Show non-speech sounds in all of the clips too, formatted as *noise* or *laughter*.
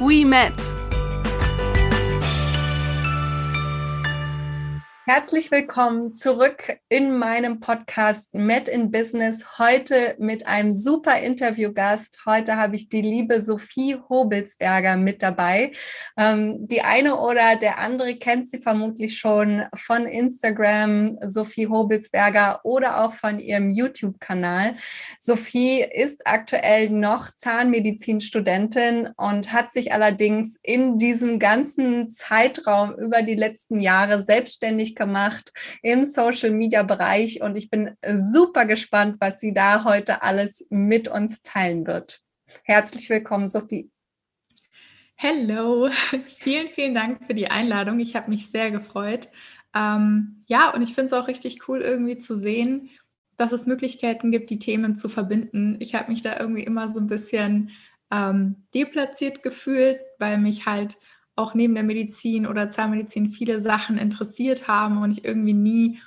we met. Herzlich willkommen zurück in meinem Podcast Met in Business. Heute mit einem super Interviewgast. Heute habe ich die liebe Sophie Hobelsberger mit dabei. Ähm, die eine oder der andere kennt sie vermutlich schon von Instagram, Sophie Hobelsberger oder auch von ihrem YouTube-Kanal. Sophie ist aktuell noch Zahnmedizinstudentin und hat sich allerdings in diesem ganzen Zeitraum über die letzten Jahre selbstständig gemacht im Social-Media-Bereich und ich bin super gespannt, was sie da heute alles mit uns teilen wird. Herzlich willkommen, Sophie. Hallo, *laughs* vielen, vielen Dank für die Einladung. Ich habe mich sehr gefreut. Ähm, ja, und ich finde es auch richtig cool, irgendwie zu sehen, dass es Möglichkeiten gibt, die Themen zu verbinden. Ich habe mich da irgendwie immer so ein bisschen ähm, deplatziert gefühlt, weil mich halt auch neben der Medizin oder Zahnmedizin viele Sachen interessiert haben und ich irgendwie nie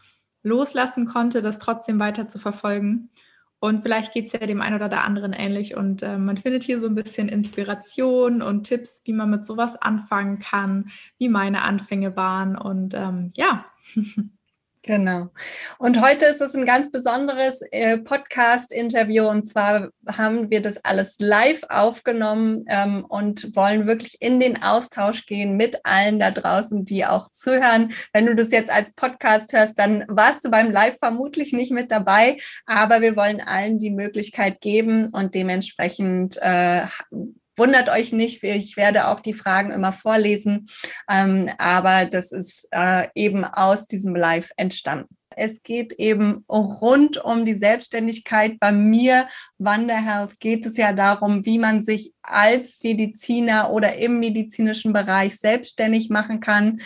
loslassen konnte, das trotzdem weiter zu verfolgen. Und vielleicht geht es ja dem einen oder der anderen ähnlich. Und äh, man findet hier so ein bisschen Inspiration und Tipps, wie man mit sowas anfangen kann, wie meine Anfänge waren. Und ähm, ja. *laughs* Genau. Und heute ist es ein ganz besonderes äh, Podcast-Interview und zwar haben wir das alles live aufgenommen ähm, und wollen wirklich in den Austausch gehen mit allen da draußen, die auch zuhören. Wenn du das jetzt als Podcast hörst, dann warst du beim Live vermutlich nicht mit dabei, aber wir wollen allen die Möglichkeit geben und dementsprechend äh, Wundert euch nicht, ich werde auch die Fragen immer vorlesen, ähm, aber das ist äh, eben aus diesem Live entstanden. Es geht eben rund um die Selbstständigkeit. Bei mir, Wanderhealth, geht es ja darum, wie man sich als Mediziner oder im medizinischen Bereich selbstständig machen kann.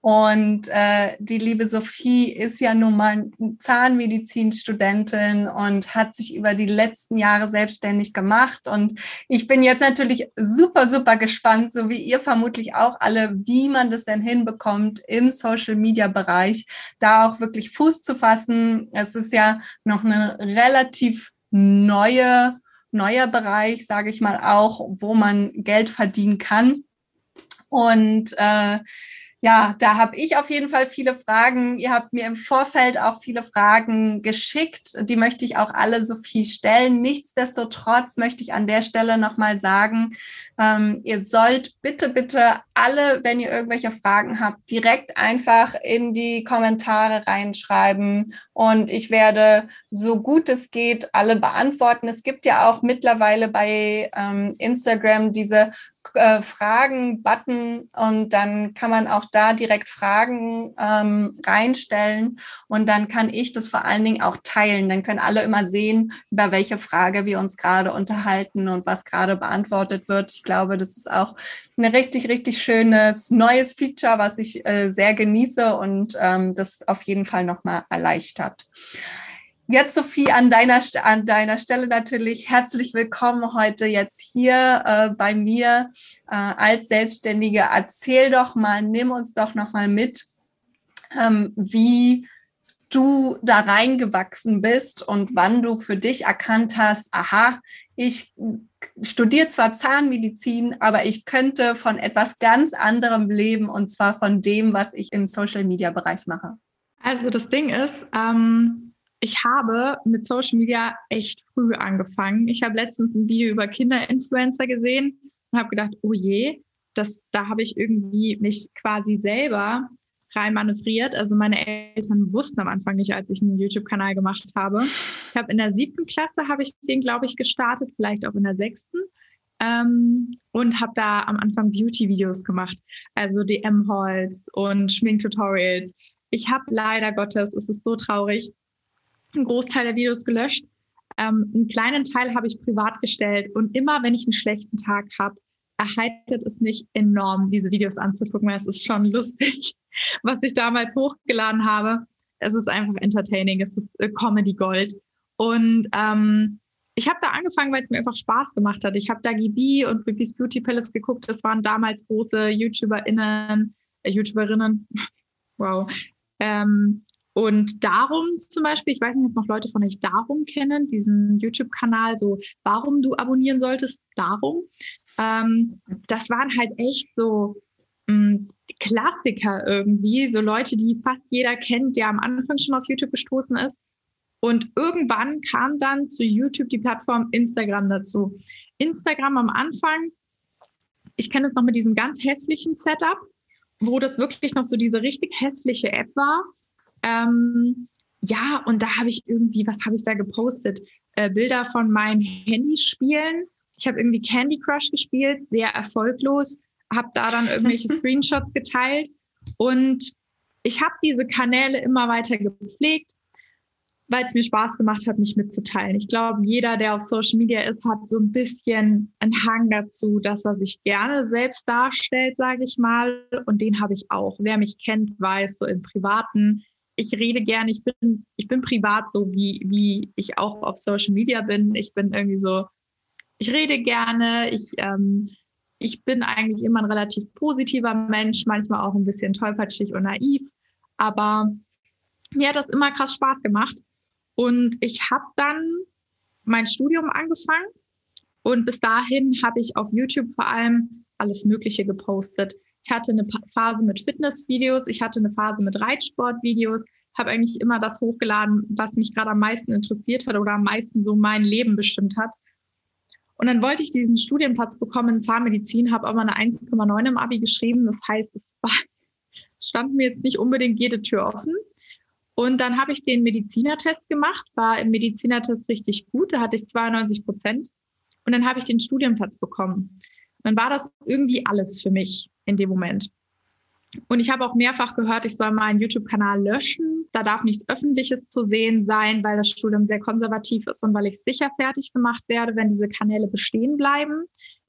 Und äh, die liebe Sophie ist ja nun mal Zahnmedizinstudentin und hat sich über die letzten Jahre selbstständig gemacht. Und ich bin jetzt natürlich super, super gespannt, so wie ihr vermutlich auch alle, wie man das denn hinbekommt im Social-Media-Bereich, da auch wirklich Fuß zu fassen. Es ist ja noch eine relativ neue, neuer Bereich, sage ich mal auch, wo man Geld verdienen kann. Und äh, ja, da habe ich auf jeden Fall viele Fragen. Ihr habt mir im Vorfeld auch viele Fragen geschickt. Die möchte ich auch alle so viel stellen. Nichtsdestotrotz möchte ich an der Stelle nochmal sagen, ähm, ihr sollt bitte, bitte alle, wenn ihr irgendwelche Fragen habt, direkt einfach in die Kommentare reinschreiben. Und ich werde so gut es geht alle beantworten. Es gibt ja auch mittlerweile bei ähm, Instagram diese äh, Fragen-Button und dann kann man auch da direkt Fragen ähm, reinstellen und dann kann ich das vor allen Dingen auch teilen. Dann können alle immer sehen, über welche Frage wir uns gerade unterhalten und was gerade beantwortet wird. Ich glaube, das ist auch ein richtig, richtig schönes neues Feature, was ich äh, sehr genieße und ähm, das auf jeden Fall nochmal erleichtert. Jetzt, Sophie, an deiner, an deiner Stelle natürlich herzlich willkommen heute jetzt hier äh, bei mir äh, als Selbstständige. Erzähl doch mal, nimm uns doch noch mal mit, ähm, wie du da reingewachsen bist und wann du für dich erkannt hast, aha, ich studiere zwar Zahnmedizin, aber ich könnte von etwas ganz anderem leben und zwar von dem, was ich im Social-Media-Bereich mache. Also das Ding ist, ähm ich habe mit Social Media echt früh angefangen. Ich habe letztens ein Video über Kinderinfluencer gesehen und habe gedacht, oh je, das, da habe ich irgendwie mich quasi selber rein manövriert. Also meine Eltern wussten am Anfang nicht, als ich einen YouTube-Kanal gemacht habe. Ich habe in der siebten Klasse habe ich den, glaube ich, gestartet, vielleicht auch in der sechsten. Ähm, und habe da am Anfang Beauty-Videos gemacht, also DM-Hauls und Schminktutorials. Ich habe leider Gottes, es ist so traurig, einen Großteil der Videos gelöscht. Ähm, einen kleinen Teil habe ich privat gestellt und immer, wenn ich einen schlechten Tag habe, erheitert es mich enorm, diese Videos anzugucken, es ist schon lustig, *laughs* was ich damals hochgeladen habe. Es ist einfach entertaining, es ist äh, Comedy Gold. Und ähm, ich habe da angefangen, weil es mir einfach Spaß gemacht hat. Ich habe da GB und Bibis Beauty Palace geguckt. Das waren damals große YouTuberInnen, äh, YouTuberinnen. *laughs* wow. Ähm, und darum zum Beispiel, ich weiß nicht, ob noch Leute von euch darum kennen, diesen YouTube-Kanal, so warum du abonnieren solltest, darum. Ähm, das waren halt echt so mh, hm, Klassiker irgendwie, so Leute, die fast jeder kennt, der am Anfang schon auf YouTube gestoßen ist. Und irgendwann kam dann zu YouTube die Plattform Instagram dazu. Instagram am Anfang, ich kenne es noch mit diesem ganz hässlichen Setup, wo das wirklich noch so diese richtig hässliche App war. Ähm, ja, und da habe ich irgendwie, was habe ich da gepostet? Äh, Bilder von meinen Handyspielen. Ich habe irgendwie Candy Crush gespielt, sehr erfolglos, habe da dann irgendwelche *laughs* Screenshots geteilt und ich habe diese Kanäle immer weiter gepflegt, weil es mir Spaß gemacht hat, mich mitzuteilen. Ich glaube, jeder, der auf Social Media ist, hat so ein bisschen einen Hang dazu, dass er sich gerne selbst darstellt, sage ich mal. Und den habe ich auch. Wer mich kennt, weiß, so im Privaten, ich rede gerne, ich bin, ich bin privat so, wie, wie ich auch auf Social Media bin. Ich bin irgendwie so, ich rede gerne, ich, ähm, ich bin eigentlich immer ein relativ positiver Mensch, manchmal auch ein bisschen tollpatschig und naiv, aber mir hat das immer krass Spaß gemacht. Und ich habe dann mein Studium angefangen und bis dahin habe ich auf YouTube vor allem alles Mögliche gepostet. Ich hatte eine Phase mit Fitnessvideos, ich hatte eine Phase mit Reitsportvideos, habe eigentlich immer das hochgeladen, was mich gerade am meisten interessiert hat oder am meisten so mein Leben bestimmt hat. Und dann wollte ich diesen Studienplatz bekommen in Zahnmedizin, habe aber eine 1,9 im Abi geschrieben. Das heißt, es, war, *laughs* es stand mir jetzt nicht unbedingt jede Tür offen. Und dann habe ich den Medizinertest gemacht, war im Medizinertest richtig gut, da hatte ich 92 Prozent. Und dann habe ich den Studienplatz bekommen. dann war das irgendwie alles für mich in dem Moment. Und ich habe auch mehrfach gehört, ich soll meinen YouTube-Kanal löschen. Da darf nichts Öffentliches zu sehen sein, weil das Studium sehr konservativ ist und weil ich sicher fertig gemacht werde, wenn diese Kanäle bestehen bleiben,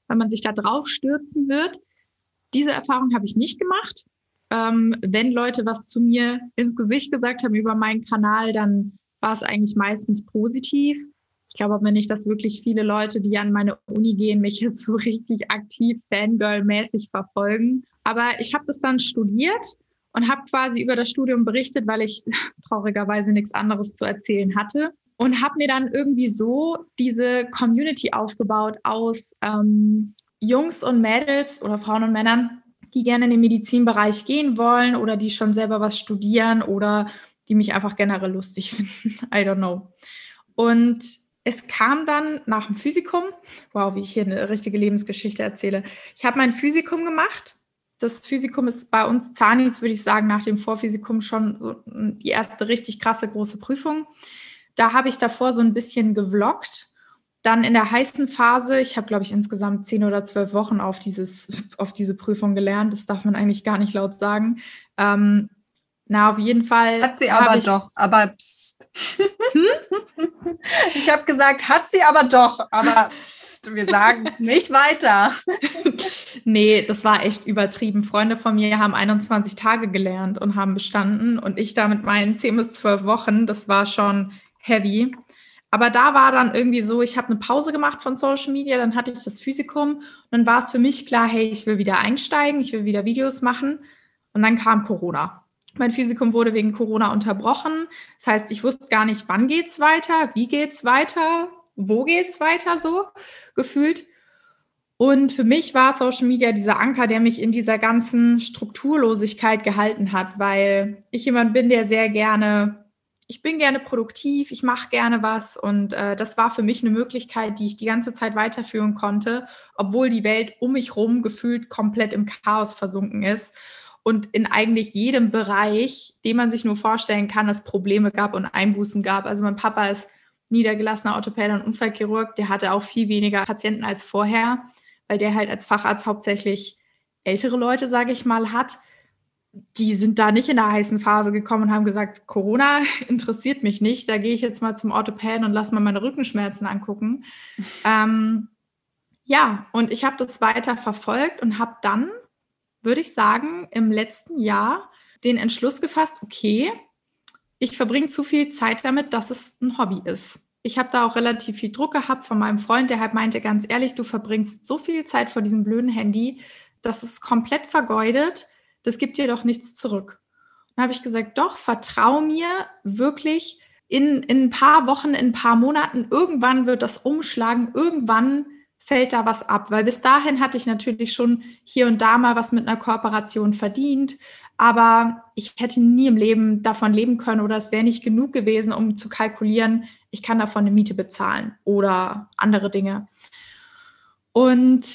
weil man sich da drauf stürzen wird. Diese Erfahrung habe ich nicht gemacht. Ähm, wenn Leute was zu mir ins Gesicht gesagt haben über meinen Kanal, dann war es eigentlich meistens positiv. Ich glaube aber nicht, dass wirklich viele Leute, die an meine Uni gehen, mich jetzt so richtig aktiv Fangirl-mäßig verfolgen. Aber ich habe das dann studiert und habe quasi über das Studium berichtet, weil ich *laughs* traurigerweise nichts anderes zu erzählen hatte. Und habe mir dann irgendwie so diese Community aufgebaut aus ähm, Jungs und Mädels oder Frauen und Männern, die gerne in den Medizinbereich gehen wollen oder die schon selber was studieren oder die mich einfach generell lustig *laughs* finden. I don't know. Und es kam dann nach dem Physikum, wow, wie ich hier eine richtige Lebensgeschichte erzähle. Ich habe mein Physikum gemacht. Das Physikum ist bei uns Zanis, würde ich sagen, nach dem Vorphysikum schon so die erste richtig krasse große Prüfung. Da habe ich davor so ein bisschen gevloggt. Dann in der heißen Phase, ich habe, glaube ich, insgesamt zehn oder zwölf Wochen auf, dieses, auf diese Prüfung gelernt. Das darf man eigentlich gar nicht laut sagen. Ähm, na, auf jeden Fall. Hat sie aber doch, aber pst. Hm? *laughs* ich habe gesagt, hat sie aber doch, aber pst, wir sagen es nicht weiter. *laughs* nee, das war echt übertrieben. Freunde von mir haben 21 Tage gelernt und haben bestanden und ich da mit meinen 10 bis 12 Wochen, das war schon heavy. Aber da war dann irgendwie so, ich habe eine Pause gemacht von Social Media, dann hatte ich das Physikum und dann war es für mich klar, hey, ich will wieder einsteigen, ich will wieder Videos machen. Und dann kam Corona. Mein Physikum wurde wegen Corona unterbrochen. Das heißt, ich wusste gar nicht, wann geht's weiter, wie geht's weiter, wo geht's weiter so gefühlt. Und für mich war Social Media dieser Anker, der mich in dieser ganzen Strukturlosigkeit gehalten hat, weil ich jemand bin, der sehr gerne, ich bin gerne produktiv, ich mache gerne was und äh, das war für mich eine Möglichkeit, die ich die ganze Zeit weiterführen konnte, obwohl die Welt um mich herum gefühlt komplett im Chaos versunken ist und in eigentlich jedem Bereich, den man sich nur vorstellen kann, es Probleme gab und Einbußen gab. Also mein Papa ist niedergelassener Orthopäde und Unfallchirurg, der hatte auch viel weniger Patienten als vorher, weil der halt als Facharzt hauptsächlich ältere Leute, sage ich mal, hat. Die sind da nicht in der heißen Phase gekommen und haben gesagt, Corona *laughs* interessiert mich nicht, da gehe ich jetzt mal zum Orthopäden und lass mal meine Rückenschmerzen angucken. *laughs* ähm, Ja, und ich habe das weiter verfolgt und habe dann, würde ich sagen, im letzten Jahr den Entschluss gefasst, okay, ich verbringe zu viel Zeit damit, dass es ein Hobby ist. Ich habe da auch relativ viel Druck gehabt von meinem Freund, der halt meinte, ganz ehrlich, du verbringst so viel Zeit vor diesem blöden Handy, das ist komplett vergeudet, das gibt dir doch nichts zurück. Dann habe ich gesagt, doch, vertrau mir wirklich, in, in ein paar Wochen, in ein paar Monaten, irgendwann wird das umschlagen, irgendwann fällt da was ab. Weil bis dahin hatte ich natürlich schon hier und da mal was mit einer Kooperation verdient, aber ich hätte nie im Leben davon leben können oder es wäre nicht genug gewesen, um zu kalkulieren, ich kann davon eine Miete bezahlen oder andere Dinge. Und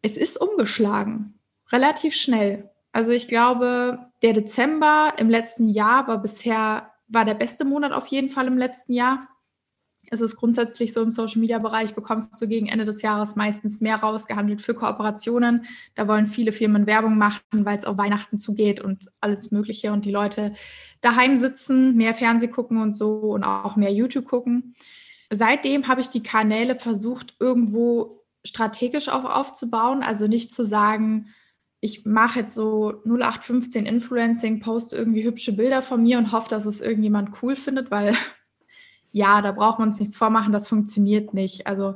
es ist umgeschlagen, relativ schnell. Also ich glaube, der Dezember im letzten Jahr war bisher, war der beste Monat auf jeden Fall im letzten Jahr es ist grundsätzlich so im Social-Media-Bereich, bekommst du gegen Ende des Jahres meistens mehr rausgehandelt für Kooperationen. Da wollen viele Firmen Werbung machen, weil es auf Weihnachten zugeht und alles Mögliche und die Leute daheim sitzen, mehr Fernseh gucken und so und auch mehr YouTube gucken. Seitdem habe ich die Kanäle versucht, irgendwo strategisch auch aufzubauen. Also nicht zu sagen, ich mache jetzt so 0815 Influencing, poste irgendwie hübsche Bilder von mir und hoffe, dass es irgendjemand cool findet, weil ja, da braucht man uns nichts vormachen, das funktioniert nicht. Also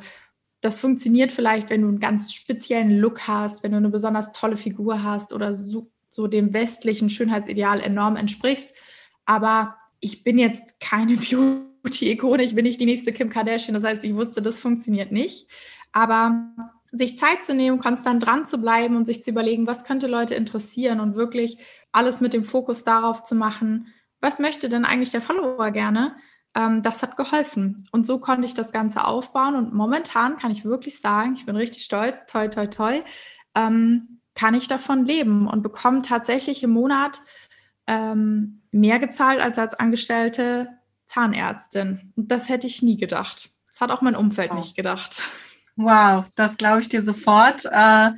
das funktioniert vielleicht, wenn du einen ganz speziellen Look hast, wenn du eine besonders tolle Figur hast oder so, so dem westlichen Schönheitsideal enorm entsprichst. Aber ich bin jetzt keine *laughs* Beauty-Ikone, ich bin nicht die nächste Kim Kardashian. Das heißt, ich wusste, das funktioniert nicht. Aber sich Zeit zu nehmen, konstant dran zu bleiben und sich zu überlegen, was könnte Leute interessieren und wirklich alles mit dem Fokus darauf zu machen, was möchte denn eigentlich der Follower gerne? Ähm, das hat geholfen. Und so konnte ich das Ganze aufbauen. Und momentan kann ich wirklich sagen, ich bin richtig stolz, toi, toi, toi, ähm, kann ich davon leben und bekomme tatsächlich im Monat ähm, mehr gezahlt als als angestellte Zahnärztin. Und das hätte ich nie gedacht. Das hat auch mein Umfeld wow. nicht gedacht. Wow, das glaube ich dir sofort. Äh,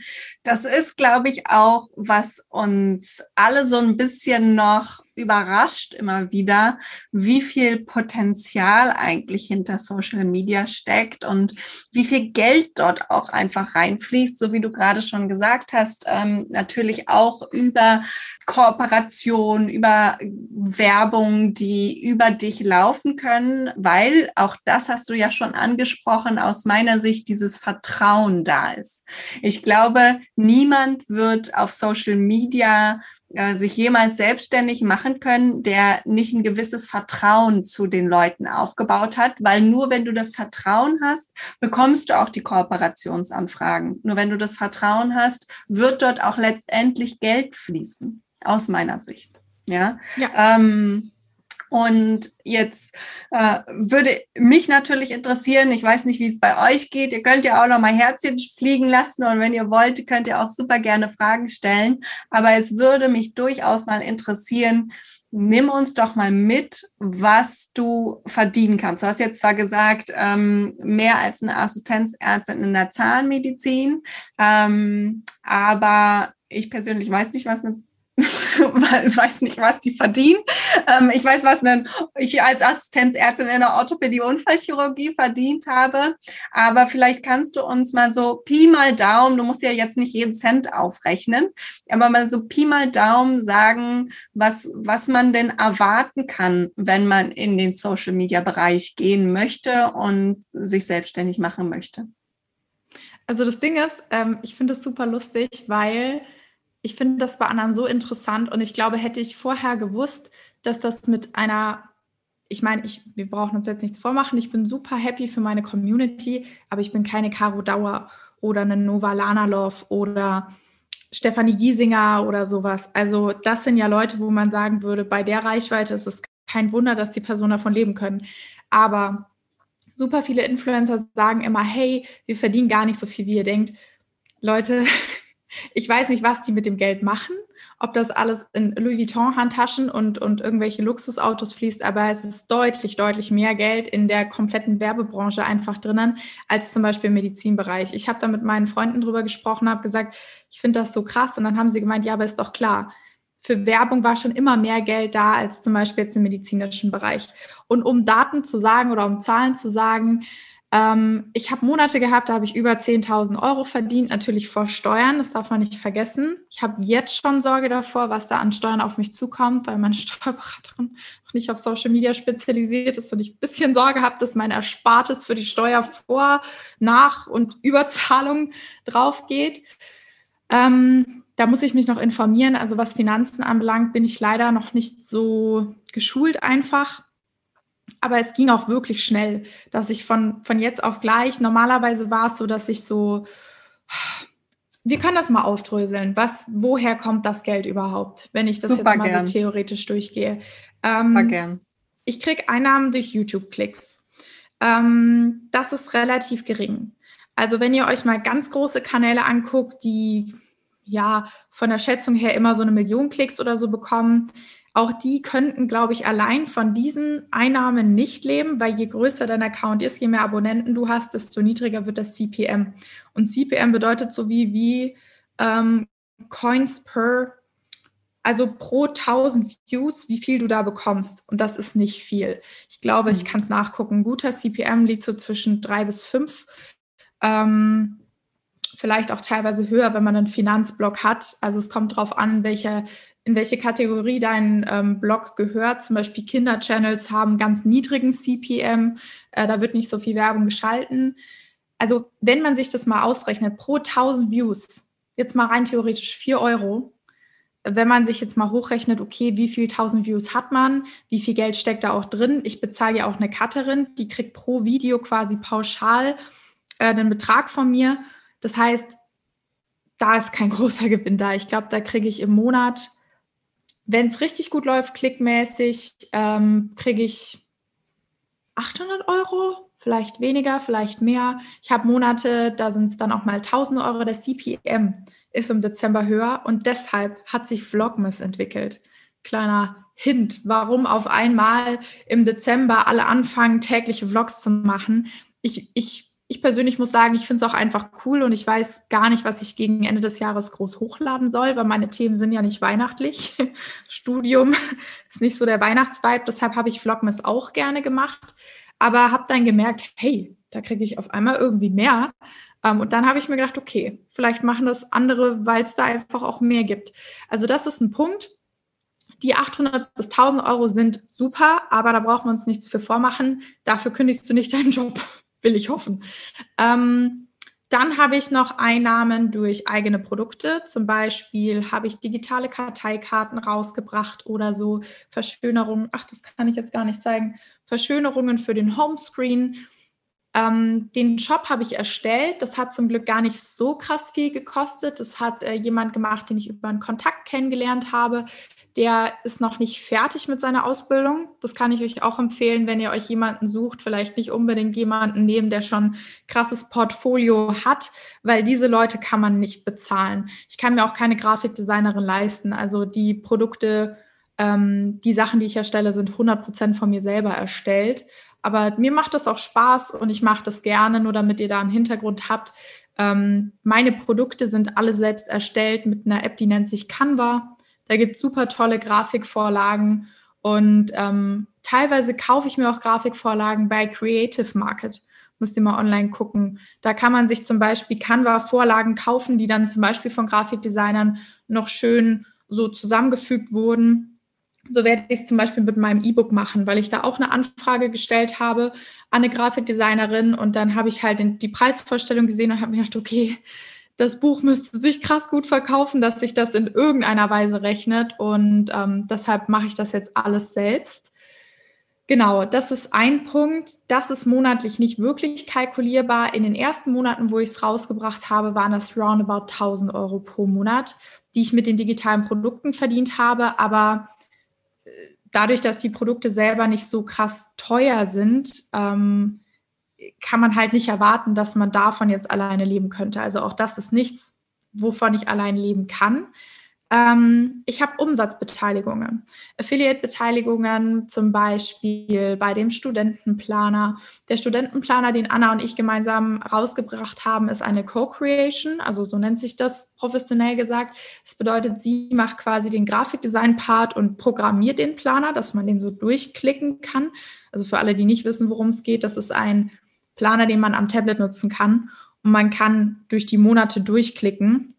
das ist, glaube ich, auch, was uns alle so ein bisschen noch überrascht immer wieder, wie viel Potenzial eigentlich hinter Social Media steckt und wie viel Geld dort auch einfach reinfließt, so wie du gerade schon gesagt hast, ähm, natürlich auch über Kooperation, über Werbung, die über dich laufen können, weil auch das hast du ja schon angesprochen, aus meiner Sicht dieses Vertrauen da ist. Ich glaube, niemand wird auf Social Media äh, sich jemals selbstständig machen können, der nicht ein gewisses Vertrauen zu den Leuten aufgebaut hat, weil nur wenn du das Vertrauen hast, bekommst du auch die Kooperationsanfragen. Nur wenn du das Vertrauen hast, wird dort auch letztendlich Geld fließen, aus meiner Sicht. Ja. ja. Ähm, und jetzt äh, würde mich natürlich interessieren, ich weiß nicht, wie es bei euch geht. Ihr könnt ja auch noch mal Herzchen fliegen lassen und wenn ihr wollt, könnt ihr auch super gerne Fragen stellen. Aber es würde mich durchaus mal interessieren, nimm uns doch mal mit, was du verdienen kannst. Du hast jetzt zwar gesagt, ähm, mehr als eine Assistenzärztin in der Zahnmedizin, ähm, aber ich persönlich weiß nicht, was eine *laughs* weiß nicht, was die verdienen. Ähm, ich weiß, was denn ich als Assistenzärztin in der Orthopädie-Unfallchirurgie verdient habe. Aber vielleicht kannst du uns mal so Pi mal Daumen, du musst ja jetzt nicht jeden Cent aufrechnen, aber mal so Pi mal Daumen sagen, was, was man denn erwarten kann, wenn man in den Social-Media-Bereich gehen möchte und sich selbstständig machen möchte. Also das Ding ist, ähm, ich finde es super lustig, weil ich finde das bei anderen so interessant und ich glaube, hätte ich vorher gewusst, dass das mit einer, ich meine, ich, wir brauchen uns jetzt nichts vormachen, ich bin super happy für meine Community, aber ich bin keine Caro Dauer oder eine Nova Lanalov oder Stefanie Giesinger oder sowas. Also das sind ja Leute, wo man sagen würde, bei der Reichweite ist es kein Wunder, dass die Personen davon leben können. Aber super viele Influencer sagen immer, hey, wir verdienen gar nicht so viel, wie ihr denkt. Leute, *laughs* ich weiß nicht, was die mit dem Geld machen, ob das alles in Louis Vuitton-Handtaschen und, und irgendwelche Luxusautos fließt, aber es ist deutlich, deutlich mehr Geld in der kompletten Werbebranche einfach drinnen, als zum Beispiel im Medizinbereich. Ich habe da mit meinen Freunden drüber gesprochen, habe gesagt, ich finde das so krass und dann haben sie gemeint, ja, aber ist doch klar. Für Werbung war schon immer mehr Geld da als zum Beispiel jetzt im medizinischen Bereich. Und um Daten zu sagen oder um Zahlen zu sagen, Ähm, ich habe Monate gehabt, da habe ich über 10.000 Euro verdient, natürlich vor Steuern, das darf man nicht vergessen. Ich habe jetzt schon Sorge davor, was da an Steuern auf mich zukommt, weil meine *laughs* Steuerberaterin auch nicht auf Social Media spezialisiert ist und ich ein bisschen Sorge habe, dass mein Erspartes für die Steuer vor, nach und *laughs* Überzahlung drauf geht. Ähm, da muss ich mich noch informieren. Also was Finanzen anbelangt, bin ich leider noch nicht so geschult einfach. Aber es ging auch wirklich schnell, dass ich von, von jetzt auf gleich, normalerweise war es so, dass ich so, wir können das mal aufdröseln. Was, woher kommt das Geld überhaupt, wenn ich das Super jetzt mal gern. so theoretisch durchgehe? Super ähm, gern. Ich kriege Einnahmen durch YouTube-Klicks. Ähm, das ist relativ gering. Also wenn ihr euch mal ganz große Kanäle anguckt, die ja von der Schätzung her immer so eine Million Klicks oder so bekommen, auch die könnten, glaube ich, allein von diesen Einnahmen nicht leben, weil je größer dein Account ist, je mehr Abonnenten du hast, desto niedriger wird das CPM. Und CPM bedeutet so wie, wie ähm, Coins per, also pro 1000 Views, wie viel du da bekommst. Und das ist nicht viel. Ich glaube, mhm. ich kann es nachgucken. Ein guter CPM liegt so zwischen drei bis fünf. Ähm, vielleicht auch teilweise höher, wenn man einen Finanzblock hat. Also es kommt darauf an, welche in welche Kategorie dein ähm, Blog gehört. Zum Beispiel Kinderchannels haben ganz niedrigen CPM, äh, da wird nicht so viel Werbung geschalten. Also wenn man sich das mal ausrechnet, pro 1000 Views, jetzt mal rein theoretisch 4 Euro, wenn man sich jetzt mal hochrechnet, okay, wie viel 1000 Views hat man, wie viel Geld steckt da auch drin. Ich bezahle ja auch eine Cutterin, die kriegt pro Video quasi pauschal äh, einen Betrag von mir. Das heißt, da ist kein *laughs* großer Gewinn da. Ich glaube, da kriege ich im Monat wenn es richtig gut läuft, klickmäßig, ähm, kriege ich 800 Euro, vielleicht weniger, vielleicht mehr. Ich habe Monate, da sind es dann auch mal 1000 Euro. Der CPM ist im Dezember höher und deshalb hat sich Vlogmas entwickelt. Kleiner Hint, warum auf einmal im Dezember alle anfangen, tägliche Vlogs zu machen. Ich, ich ich persönlich muss sagen, ich finde es auch einfach cool und ich weiß gar nicht, was ich gegen Ende des Jahres groß hochladen soll, weil meine Themen sind ja nicht weihnachtlich. *laughs* Studium *laughs* ist nicht so der Weihnachtsvibe, deshalb habe ich Vlogmas auch gerne gemacht, aber habe dann gemerkt, hey, da kriege ich auf einmal irgendwie mehr. Ähm, und dann habe ich mir gedacht, okay, vielleicht machen das andere, weil es da einfach auch mehr gibt. Also das ist ein Punkt. Die 800 bis 1000 Euro sind super, aber da brauchen wir uns nichts für vormachen. Dafür kündigst du nicht deinen Job will ich hoffen. Ähm, dann habe ich noch Einnahmen durch eigene Produkte. Zum Beispiel habe ich digitale Karteikarten rausgebracht oder so Verschönerungen. Ach, das kann ich jetzt gar nicht zeigen. Verschönerungen für den Homescreen. Ähm, den Shop habe ich erstellt. Das hat zum Glück gar nicht so krass viel gekostet. Das hat äh, jemand gemacht, den ich über einen Kontakt kennengelernt habe der ist noch nicht fertig mit seiner Ausbildung. Das kann ich euch auch empfehlen, wenn ihr euch jemanden sucht, vielleicht nicht unbedingt jemanden nehmen, der schon krasses Portfolio hat, weil diese Leute kann man nicht bezahlen. Ich kann mir auch keine Grafikdesignerin leisten. Also die Produkte, ähm, die Sachen, die ich erstelle, sind 100 Prozent von mir selber erstellt. Aber mir macht das auch Spaß und ich mache das gerne, nur damit ihr da einen Hintergrund habt. Ähm, meine Produkte sind alle selbst erstellt mit einer App, die nennt sich Canva da gibt es super tolle Grafikvorlagen und ähm, teilweise kaufe ich mir auch Grafikvorlagen bei Creative Market. Müsst ihr mal online gucken. Da kann man sich zum Beispiel Canva-Vorlagen kaufen, die dann zum Beispiel von Grafikdesignern noch schön so zusammengefügt wurden. So werde ich es zum Beispiel mit meinem E-Book machen, weil ich da auch eine Anfrage gestellt habe an eine Grafikdesignerin und dann habe ich halt die Preisvorstellung gesehen und habe mir gedacht, okay, das Buch müsste sich krass gut verkaufen, dass sich das in irgendeiner Weise rechnet. Und ähm, deshalb mache ich das jetzt alles selbst. Genau, das ist ein Punkt. Das ist monatlich nicht wirklich kalkulierbar. In den ersten Monaten, wo ich es rausgebracht habe, waren das roundabout 1000 Euro pro Monat, die ich mit den digitalen Produkten verdient habe. Aber äh, dadurch, dass die Produkte selber nicht so krass teuer sind, ähm, kann man halt nicht erwarten, dass man davon jetzt alleine leben könnte. Also auch das ist nichts, wovon ich allein leben kann. Ähm, ich habe Umsatzbeteiligungen, Affiliate-Beteiligungen zum Beispiel bei dem Studentenplaner. Der Studentenplaner, den Anna und ich gemeinsam rausgebracht haben, ist eine Co-Creation, also so nennt sich das professionell gesagt. Das bedeutet, sie macht quasi den Grafikdesign-Part und programmiert den Planer, dass man den so durchklicken kann. Also für alle, die nicht wissen, worum es geht, das ist ein Planer, den man am Tablet nutzen kann. Und man kann durch die Monate durchklicken.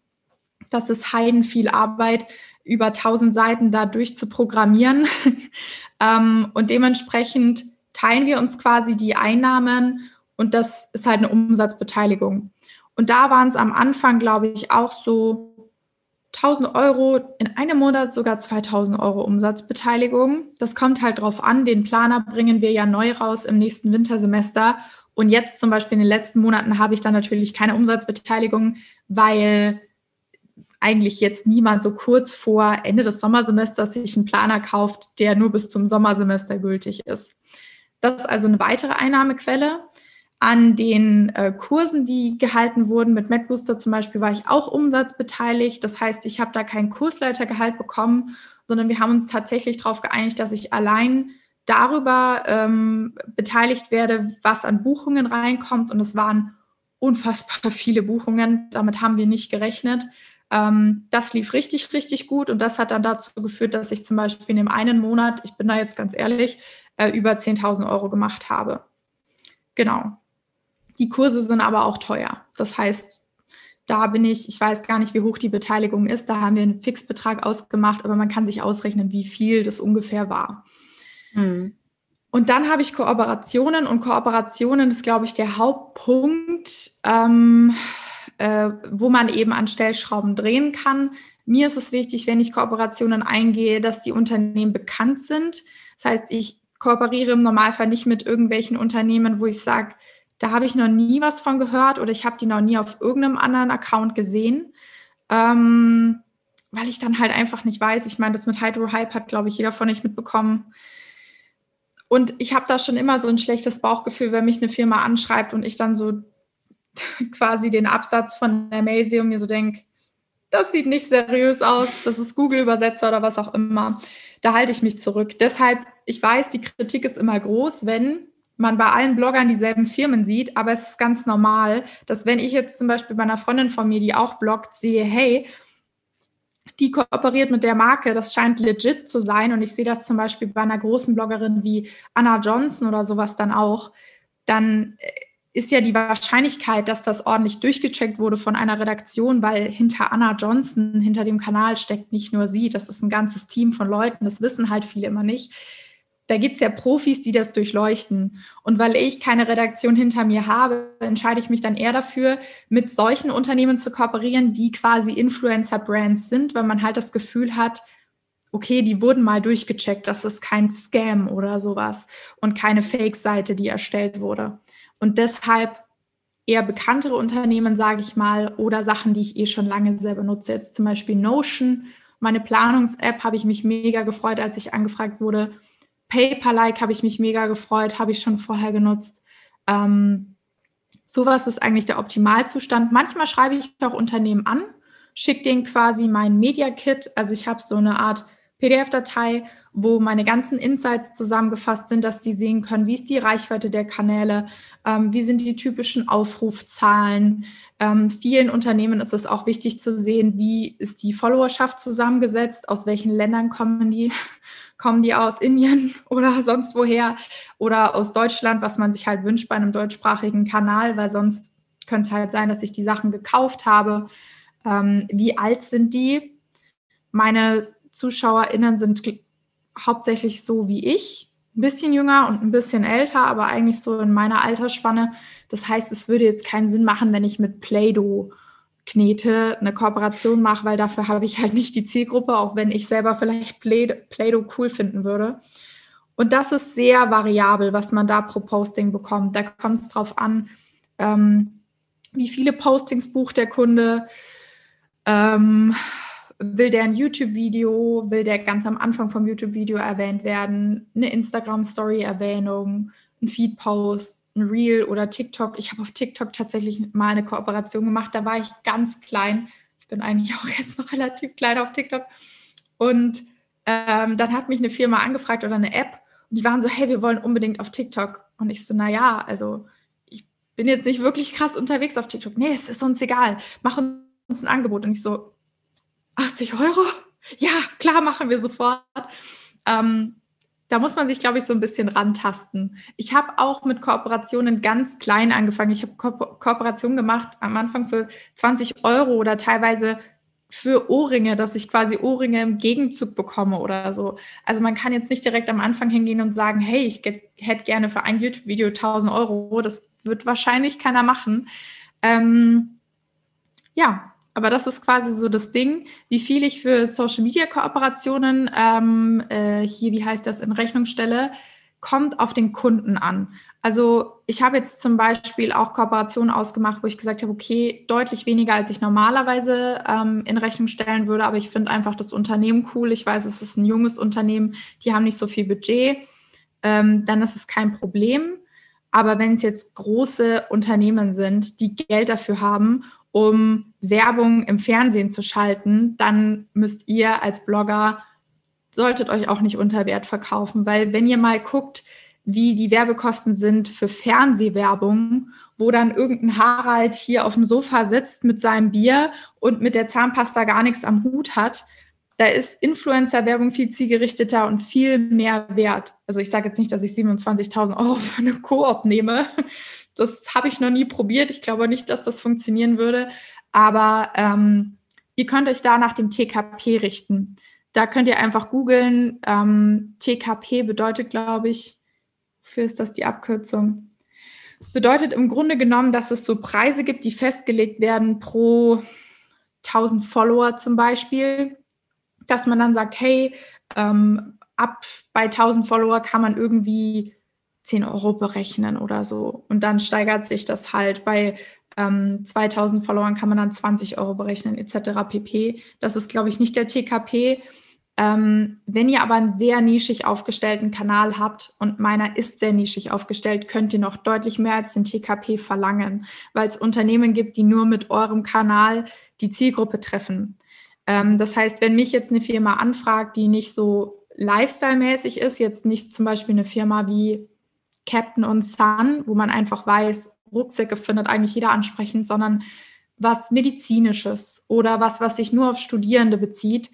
Das ist heiden viel Arbeit, über 1000 Seiten da durch zu programmieren. *laughs* ähm, und dementsprechend teilen wir uns quasi die Einnahmen und das ist halt eine Umsatzbeteiligung. Und da waren es am Anfang, glaube ich, auch so 1000 Euro, in einem Monat sogar 2000 Euro Umsatzbeteiligung. Das kommt halt drauf an. Den Planer bringen wir ja neu raus im nächsten Wintersemester. Und jetzt zum Beispiel in den letzten Monaten habe ich dann natürlich keine Umsatzbeteiligung, weil eigentlich jetzt niemand so kurz vor Ende des Sommersemesters sich einen Planer kauft, der nur bis zum Sommersemester gültig ist. Das ist also eine weitere Einnahmequelle. An den äh, Kursen, die gehalten wurden, mit MedBooster zum Beispiel, war ich auch umsatzbeteiligt. Das heißt, ich habe da kein Kursleitergehalt bekommen, sondern wir haben uns tatsächlich darauf geeinigt, dass ich allein darüber ähm, beteiligt werde, was an Buchungen reinkommt. Und es waren unfassbar *laughs* viele Buchungen. Damit haben wir nicht gerechnet. Ähm, das lief richtig, richtig gut und das hat dann dazu geführt, dass ich zum Beispiel in dem einen Monat, ich bin da jetzt ganz ehrlich, äh, über 10.000 Euro gemacht habe. Genau. Die Kurse sind aber auch teuer. Das heißt, da bin ich, ich weiß gar nicht, wie hoch die Beteiligung ist. Da haben wir einen Fixbetrag ausgemacht, aber man kann sich ausrechnen, wie viel das ungefähr war. Hm. Und dann habe ich Kooperationen und Kooperationen ist, glaube ich, der Hauptpunkt. Ähm, äh, wo man eben an Stellschrauben drehen kann. Mir ist es wichtig, wenn ich Kooperationen eingehe, dass die Unternehmen bekannt sind. Das heißt, ich kooperiere im Normalfall nicht mit irgendwelchen Unternehmen, wo ich sage, da habe ich noch nie was von gehört oder ich habe die noch nie auf irgendeinem anderen Account gesehen, ähm, weil ich dann halt einfach nicht weiß. Ich meine, das mit Hydro Hype hat, glaube ich, jeder von euch mitbekommen. Und ich habe da schon immer so ein schlechtes Bauchgefühl, wenn mich eine Firma anschreibt und ich dann so *laughs* quasi den Absatz von der Mail sehe und mir so denke, das sieht nicht seriös aus, das ist Google-Übersetzer oder was auch immer. Da halte ich mich zurück. Deshalb, ich weiß, die Kritik ist immer groß, wenn man bei allen Bloggern dieselben Firmen sieht, aber es ist ganz normal, dass wenn ich jetzt zum Beispiel bei einer Freundin von mir, die auch bloggt, sehe, hey, die kooperiert mit der Marke, das scheint legit zu sein. Und ich sehe das zum Beispiel bei einer großen Bloggerin wie Anna Johnson oder sowas dann auch, dann äh, ist ja die Wahrscheinlichkeit, dass das ordentlich durchgecheckt wurde von einer Redaktion, weil hinter Anna Johnson, hinter dem Kanal steckt nicht nur sie, das ist ein ganzes Team von Leuten, das wissen halt viele immer nicht. Da gibt es ja Profis, die das durchleuchten. Und weil ich keine Redaktion hinter mir habe, entscheide ich mich dann eher dafür, mit solchen Unternehmen zu kooperieren, die quasi Influencer-Brands sind, weil man halt das Gefühl hat, okay, die wurden mal durchgecheckt, das ist kein Scam oder sowas und keine Fake-Seite, die erstellt wurde. Und deshalb eher bekanntere Unternehmen, sage ich mal, oder Sachen, die ich eh schon lange selber nutze. Jetzt zum Beispiel Notion, meine Planungs-App, habe ich mich mega gefreut, als ich angefragt wurde. Paper-like habe ich mich mega gefreut, habe ich schon vorher genutzt. Ähm, sowas ist eigentlich der Optimalzustand. Manchmal schreibe ich auch Unternehmen an, schicke denen quasi mein Media Kit. Also ich habe so eine Art PDF-Datei, wo meine ganzen Insights zusammengefasst sind, dass die sehen können, wie ist die Reichweite der Kanäle, ähm, wie sind die typischen Aufrufzahlen. Ähm, vielen Unternehmen ist es auch wichtig zu sehen, wie ist die Followerschaft zusammengesetzt, aus welchen Ländern kommen die, *laughs* kommen die aus Indien *laughs* oder sonst woher oder aus Deutschland, was man sich halt wünscht bei einem deutschsprachigen Kanal, weil sonst könnte es halt sein, dass ich die Sachen gekauft habe. Ähm, wie alt sind die? Meine ZuschauerInnen sind hauptsächlich so wie ich, ein bisschen jünger und ein bisschen älter, aber eigentlich so in meiner Altersspanne. Das heißt, es würde jetzt keinen Sinn machen, wenn ich mit Play-Doh knete, eine Kooperation mache, weil dafür habe ich halt nicht die Zielgruppe, auch wenn ich selber vielleicht Play-Doh cool finden würde. Und das ist sehr variabel, was man da pro Posting bekommt. Da kommt es drauf an, ähm, wie viele Postings bucht der Kunde, ähm, will der ein YouTube-Video, will der ganz am Anfang vom YouTube-Video erwähnt werden, eine Instagram-Story-Erwähnung, ein Feed-Post, ein Reel oder TikTok. Ich habe auf TikTok tatsächlich mal eine Kooperation gemacht, da war ich ganz klein. Ich bin eigentlich *laughs* auch jetzt noch relativ klein auf TikTok. Und ähm, dann hat mich eine Firma angefragt oder eine App und die waren so, hey, wir wollen unbedingt auf TikTok. Und ich so, naja, also ich bin jetzt nicht wirklich krass unterwegs auf TikTok. Nee, es ist uns egal. Mach uns ein Angebot. Und ich so, 80 Euro? Ja, klar, machen wir sofort. Ähm, da muss man sich, glaube ich, so ein bisschen rantasten. Ich habe auch mit Kooperationen ganz klein angefangen. Ich habe Ko Kooperationen gemacht am Anfang für 20 Euro oder teilweise für Ohrringe, dass ich quasi Ohrringe im Gegenzug bekomme oder so. Also man kann jetzt nicht direkt am Anfang hingehen und sagen, hey, ich hätte gerne für ein YouTube-Video 1000 Euro. Das wird wahrscheinlich keiner machen. Ähm, ja, aber das ist quasi so das Ding, wie viel ich für Social Media Kooperationen ähm, äh, hier, wie heißt das, in Rechnung stelle, kommt auf den Kunden an. Also ich habe jetzt zum Beispiel auch Kooperationen ausgemacht, wo ich gesagt habe, okay, deutlich weniger, als ich normalerweise ähm, in Rechnung stellen würde, aber ich finde einfach das Unternehmen cool. Ich weiß, es ist ein junges Unternehmen, die haben nicht so viel Budget. Ähm, dann ist es kein Problem. Aber wenn es jetzt große Unternehmen sind, die Geld dafür haben um Werbung im Fernsehen zu schalten, dann müsst ihr als Blogger, solltet euch auch nicht unter Wert verkaufen, weil wenn ihr mal guckt, wie die Werbekosten sind für Fernsehwerbung, wo dann irgendein Harald hier auf dem Sofa sitzt mit seinem Bier und mit der Zahnpasta gar nichts am Hut hat, da ist Influencer-Werbung viel zielgerichteter und viel mehr wert. Also ich sage jetzt nicht, dass ich 27.000 Euro für eine Koop nehme, das habe ich noch nie probiert. Ich glaube nicht, dass das funktionieren würde. Aber ähm, ihr könnt euch da nach dem TKP richten. Da könnt ihr einfach googeln. Ähm, TKP bedeutet, glaube ich, wofür ist das die Abkürzung? Es bedeutet im Grunde genommen, dass es so Preise gibt, die festgelegt werden pro 1000 Follower zum Beispiel, dass man dann sagt, hey, ähm, ab bei 1000 Follower kann man irgendwie 10 Euro berechnen oder so. Und dann steigert sich das halt. Bei ähm, 2000 Followern kann man dann 20 Euro berechnen, etc. pp. Das ist, glaube ich, nicht der TKP. Ähm, wenn ihr aber einen sehr nischig aufgestellten Kanal habt und meiner ist sehr nischig aufgestellt, könnt ihr noch deutlich mehr als den TKP verlangen, weil es Unternehmen gibt, die nur mit eurem Kanal die Zielgruppe treffen. Ähm, das heißt, wenn mich jetzt eine Firma anfragt, die nicht so lifestyle-mäßig ist, jetzt nicht zum Beispiel eine Firma wie Captain und Sun, wo man einfach weiß, Rucksäcke findet eigentlich jeder ansprechend, sondern was medizinisches oder was, was sich nur auf Studierende bezieht,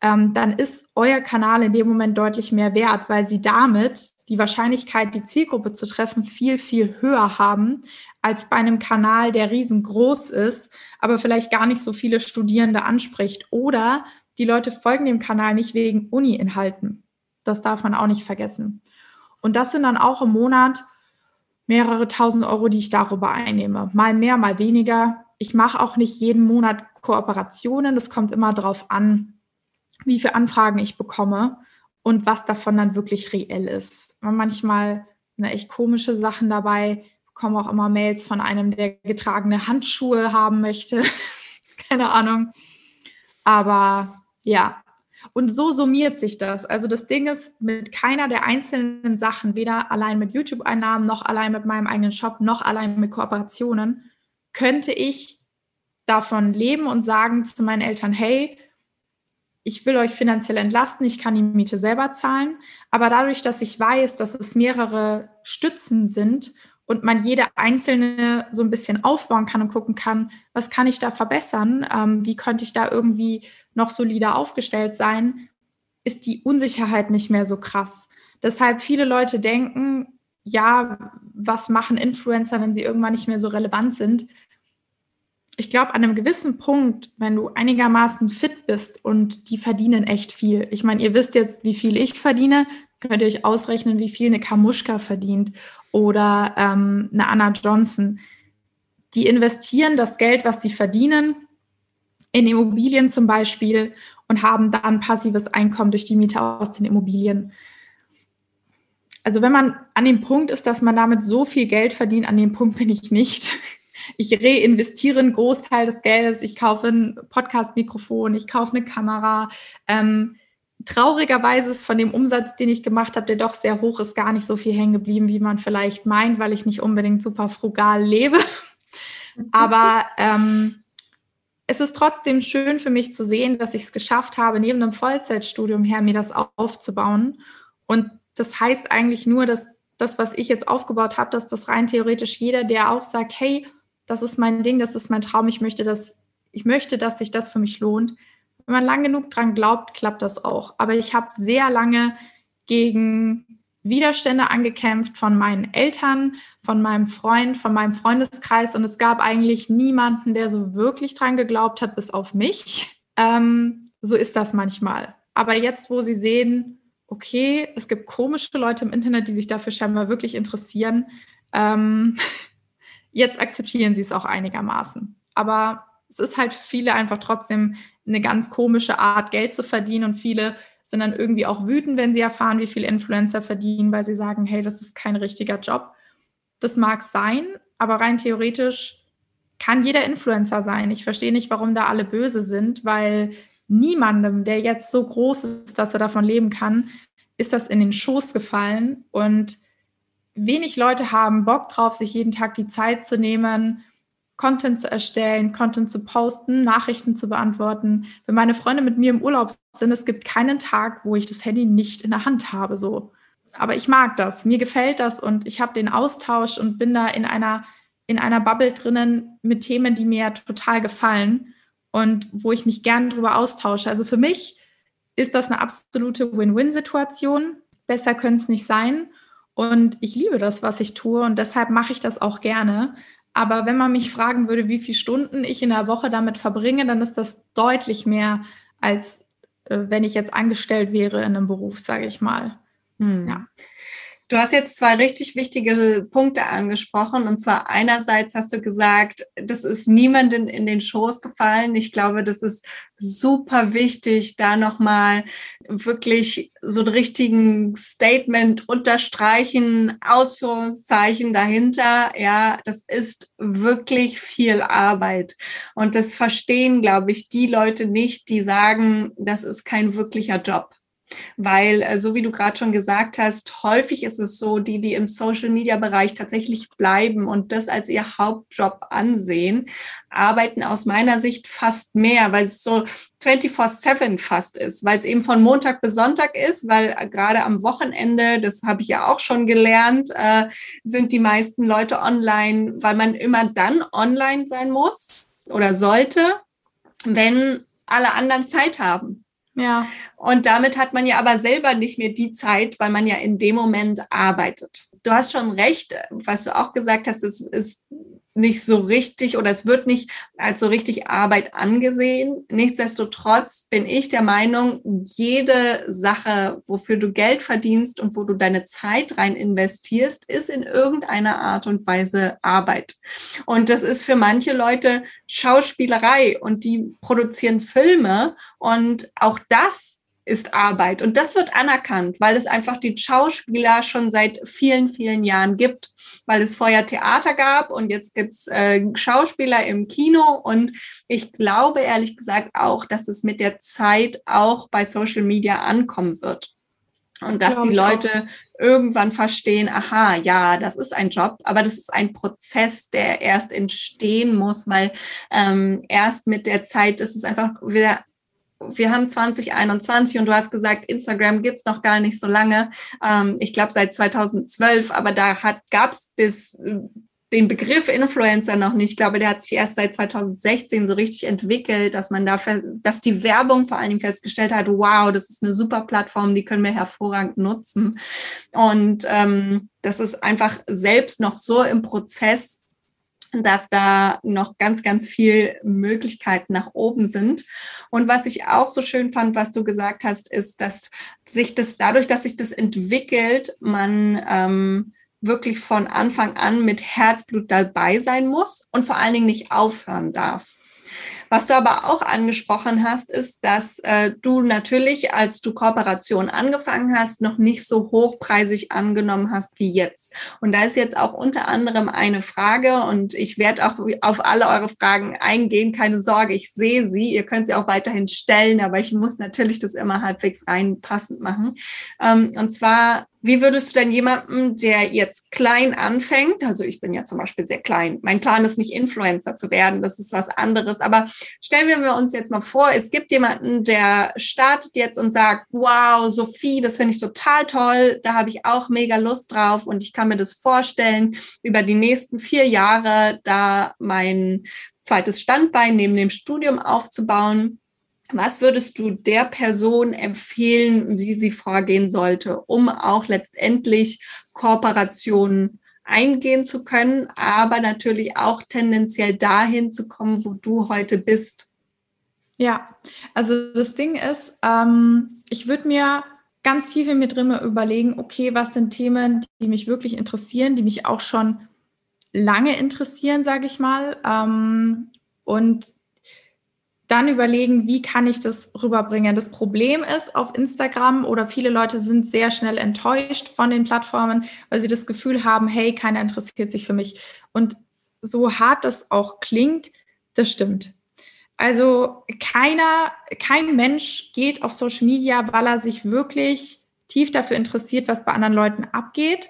ähm, dann ist euer Kanal in dem Moment deutlich mehr wert, weil sie damit die Wahrscheinlichkeit, die Zielgruppe zu treffen, viel, viel höher haben als bei einem Kanal, der riesengroß ist, aber vielleicht gar nicht so viele Studierende anspricht. Oder die Leute folgen dem Kanal nicht wegen Uni-Inhalten. Das darf man auch nicht vergessen. Und das sind dann auch im Monat mehrere tausend Euro, die ich darüber einnehme. Mal mehr, mal weniger. Ich mache auch nicht jeden Monat Kooperationen. Das kommt immer darauf an, wie viele Anfragen ich bekomme und was davon dann wirklich reell ist. Manchmal eine echt komische Sachen dabei. Ich bekomme auch immer Mails von einem, der getragene Handschuhe haben möchte. *laughs* Keine Ahnung. Aber ja, und so summiert sich das. Also das Ding ist, mit keiner der einzelnen Sachen, weder allein mit YouTube-Einnahmen, noch allein mit meinem eigenen Shop, noch allein mit Kooperationen, könnte ich davon leben und sagen zu meinen Eltern, hey, ich will euch finanziell entlasten, ich kann die Miete selber zahlen. Aber dadurch, dass ich weiß, dass es mehrere Stützen sind und man jede einzelne so ein bisschen aufbauen kann und gucken kann, was kann ich da verbessern, ähm, wie könnte ich da irgendwie noch solider aufgestellt sein, ist die Unsicherheit nicht mehr so krass. Deshalb viele Leute denken, ja, was machen Influencer, wenn sie irgendwann nicht mehr so relevant sind? Ich glaube, an einem gewissen Punkt, wenn du einigermaßen fit bist und die verdienen echt viel. Ich meine, ihr wisst jetzt, wie viel ich verdiene, könnt ihr euch ausrechnen, wie viel eine Kamuschka verdient oder ähm, eine Anna Johnson. Die investieren das Geld, was sie verdienen, in Immobilien zum Beispiel und haben dann passives Einkommen durch die Miete aus den Immobilien. Also wenn man an dem Punkt ist, dass man damit so viel Geld verdient, an dem Punkt bin ich nicht. *laughs* Ich reinvestiere einen Großteil des Geldes, ich kaufe ein Podcast-Mikrofon, ich kaufe eine Kamera. Ähm, traurigerweise ist von dem Umsatz, den ich gemacht habe, der doch sehr hoch ist, gar nicht so viel hängen geblieben, wie man vielleicht meint, weil ich nicht unbedingt super frugal lebe. *laughs* Aber ähm, es ist trotzdem schön für mich zu sehen, dass ich es geschafft habe, neben einem Vollzeitstudium her mir das aufzubauen. Und das heißt eigentlich nur, dass das, was ich jetzt aufgebaut habe, dass das rein theoretisch jeder, der auch sagt, hey, das ist mein Ding, das ist mein Traum, ich möchte, dass, ich möchte, dass sich das für mich lohnt, wenn man lang genug dran glaubt, klappt das auch. Aber ich habe sehr lange gegen Widerstände angekämpft von meinen Eltern, von meinem Freund, von meinem Freundeskreis und es gab eigentlich niemanden, der so wirklich dran geglaubt hat, bis auf mich. Ähm, so ist das manchmal. Aber jetzt, wo sie sehen, okay, es gibt komische Leute im Internet, die sich dafür scheinbar wirklich interessieren, ähm, *laughs* jetzt akzeptieren sie es auch einigermaßen. Aber es ist halt für viele einfach trotzdem eine ganz komische Art, Geld zu verdienen und viele sind dann irgendwie auch wütend, wenn sie erfahren, wie viel Influencer verdienen, weil sie sagen, hey, das ist kein richtiger Job. Das mag sein, aber rein theoretisch kann jeder Influencer sein. Ich verstehe nicht, warum da alle böse sind, weil niemandem, der jetzt so groß ist, dass er davon leben kann, ist das in den Schoß gefallen. Und wenig Leute haben Bock drauf, sich jeden Tag die Zeit zu nehmen, Content zu erstellen, Content zu posten, Nachrichten zu beantworten. Wenn meine Freunde mit mir im Urlaub sind, es gibt keinen Tag, wo ich das Handy nicht in der Hand habe, so. Aber ich mag das, mir gefällt das und ich habe den Austausch und bin da in einer, in einer Bubble drinnen mit Themen, die mir total gefallen und wo ich mich gern drüber austausche. Also für mich ist das eine absolute Win-Win-Situation. Besser könnte es nicht sein. Und ich liebe das, was ich tue und deshalb mache ich das auch gerne. Aber wenn man mich fragen würde, wie viele Stunden ich in der Woche damit verbringe, dann ist das deutlich mehr, als äh, wenn ich jetzt angestellt wäre in einem Beruf, sage ich mal. Hm. Ja. Du hast jetzt zwei richtig wichtige Punkte angesprochen. Und zwar einerseits hast du gesagt, das ist niemanden in den Schoß gefallen. Ich glaube, das ist super wichtig, da nochmal wirklich so einen richtigen Statement unterstreichen, Ausführungszeichen dahinter. Ja, das ist wirklich viel Arbeit. Und das verstehen, glaube ich, die Leute nicht, die sagen, das ist kein wirklicher Job. Weil, äh, so wie du gerade schon gesagt hast, häufig ist es so, die, die im Social-Media-Bereich tatsächlich bleiben und das als ihr Hauptjob ansehen, arbeiten aus meiner Sicht fast mehr, weil es so 24-7 fast ist, weil es eben von Montag bis Sonntag ist, weil äh, gerade am Wochenende, das habe ich ja auch schon gelernt, äh, sind die meisten Leute online, weil man immer dann online sein muss oder sollte, wenn alle anderen Zeit haben. Ja. Und damit hat man ja aber selber nicht mehr die Zeit, weil man ja in dem Moment arbeitet. Du hast schon recht, was du auch gesagt hast, es ist nicht so richtig oder es wird nicht als so richtig Arbeit angesehen. Nichtsdestotrotz bin ich der Meinung, jede Sache, wofür du Geld verdienst und wo du deine Zeit rein investierst, ist in irgendeiner Art und Weise Arbeit. Und das ist für manche Leute Schauspielerei und die produzieren Filme und auch das ist Arbeit. Und das wird anerkannt, weil es einfach die Schauspieler schon seit vielen, vielen Jahren gibt, weil es vorher Theater gab und jetzt gibt es äh, Schauspieler im Kino. Und ich glaube ehrlich gesagt auch, dass es mit der Zeit auch bei Social Media ankommen wird. Und dass die Leute auch. irgendwann verstehen, aha, ja, das ist ein Job, aber das ist ein Prozess, der erst entstehen muss, weil ähm, erst mit der Zeit ist es einfach wieder wir haben 2021 und du hast gesagt, Instagram gibt's noch gar nicht so lange. Ähm, ich glaube seit 2012, aber da gab es den Begriff Influencer noch nicht. Ich glaube, der hat sich erst seit 2016 so richtig entwickelt, dass man da, dass die Werbung vor allem festgestellt hat, wow, das ist eine super Plattform, die können wir hervorragend nutzen. Und ähm, das ist einfach selbst noch so im Prozess, dass da noch ganz, ganz viel Möglichkeiten nach oben sind. Und was ich auch so schön fand, was du gesagt hast, ist, dass sich das dadurch, dass sich das entwickelt, man ähm, wirklich von Anfang an mit Herzblut dabei sein muss und vor allen Dingen nicht aufhören darf. Was du aber auch angesprochen hast, ist, dass äh, du natürlich, als du Kooperation angefangen hast, noch nicht so hochpreisig angenommen hast wie jetzt. Und da ist jetzt auch unter anderem eine Frage und ich werde auch auf alle eure Fragen eingehen. Keine Sorge, ich sehe sie. Ihr könnt sie auch weiterhin stellen, aber ich muss natürlich das immer halbwegs reinpassend machen. Ähm, und zwar wie würdest du denn jemandem, der jetzt klein anfängt, also ich bin ja zum Beispiel sehr klein, mein Plan ist nicht Influencer zu werden, das ist was anderes, aber stellen wir uns jetzt mal vor, es gibt jemanden, der startet jetzt und sagt, wow, Sophie, das finde ich total toll, da habe ich auch mega Lust drauf und ich kann mir das vorstellen, über die nächsten vier Jahre da mein zweites Standbein neben dem Studium aufzubauen was würdest du der Person empfehlen, wie sie vorgehen sollte, um auch letztendlich Kooperationen eingehen zu können, aber natürlich auch tendenziell dahin zu kommen, wo du heute bist? Ja, also das Ding ist, ähm, ich würde mir ganz tief in mir drin überlegen, okay, was sind Themen, die mich wirklich interessieren, die mich auch schon lange interessieren, sage ich mal. Ähm, und dann überlegen, wie kann ich das rüberbringen. Das Problem ist auf Instagram oder viele Leute sind sehr schnell enttäuscht von den Plattformen, weil sie das Gefühl haben, hey, keiner interessiert sich für mich. Und so hart das auch klingt, das stimmt. Also keiner, kein Mensch geht auf Social Media, weil er sich wirklich tief dafür interessiert, was bei anderen Leuten abgeht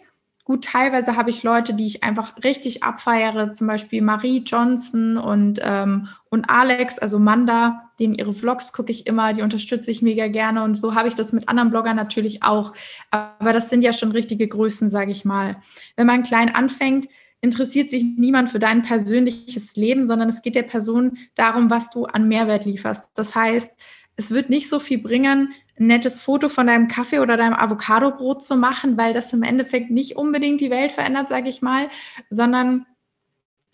Gut, teilweise habe ich Leute, die ich einfach richtig abfeiere, zum Beispiel Marie Johnson und, ähm, und Alex, also Manda, denen ihre Vlogs gucke ich immer, die unterstütze ich mega gerne und so habe ich das mit anderen Bloggern natürlich auch. Aber das sind ja schon richtige Größen, sage ich mal. Wenn man klein anfängt, interessiert sich niemand für dein persönliches Leben, sondern es geht der Person darum, was du an Mehrwert lieferst. Das heißt, es wird nicht so viel bringen, ein nettes Foto von deinem Kaffee oder deinem Avocadobrot zu machen, weil das im Endeffekt nicht unbedingt die Welt verändert, sage ich mal, sondern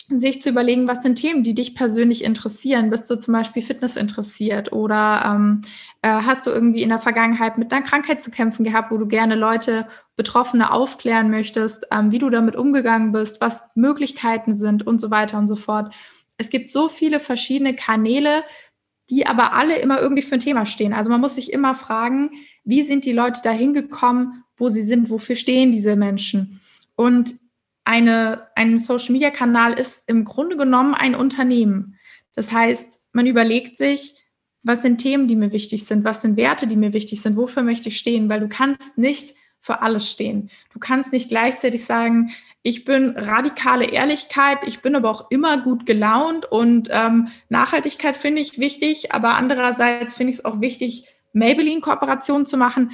sich zu überlegen, was sind Themen, die dich persönlich interessieren. Bist du zum Beispiel Fitness interessiert oder ähm, äh, hast du irgendwie in der Vergangenheit mit einer Krankheit zu kämpfen gehabt, wo du gerne Leute, Betroffene aufklären möchtest, ähm, wie du damit umgegangen bist, was Möglichkeiten sind und so weiter und so fort. Es gibt so viele verschiedene Kanäle, die aber alle immer irgendwie für ein Thema stehen. Also man muss sich immer fragen, wie sind die Leute da hingekommen, wo sie sind, wofür stehen diese Menschen? Und eine, ein Social-Media-Kanal ist im Grunde genommen ein Unternehmen. Das heißt, man überlegt sich, was sind Themen, die mir wichtig sind, was sind Werte, die mir wichtig sind, wofür möchte ich stehen, weil du kannst nicht für alles stehen. Du kannst nicht gleichzeitig sagen, ich bin radikale Ehrlichkeit, ich bin aber auch immer gut gelaunt und ähm, Nachhaltigkeit finde ich wichtig, aber andererseits finde ich es auch wichtig, Maybelline-Kooperationen zu machen.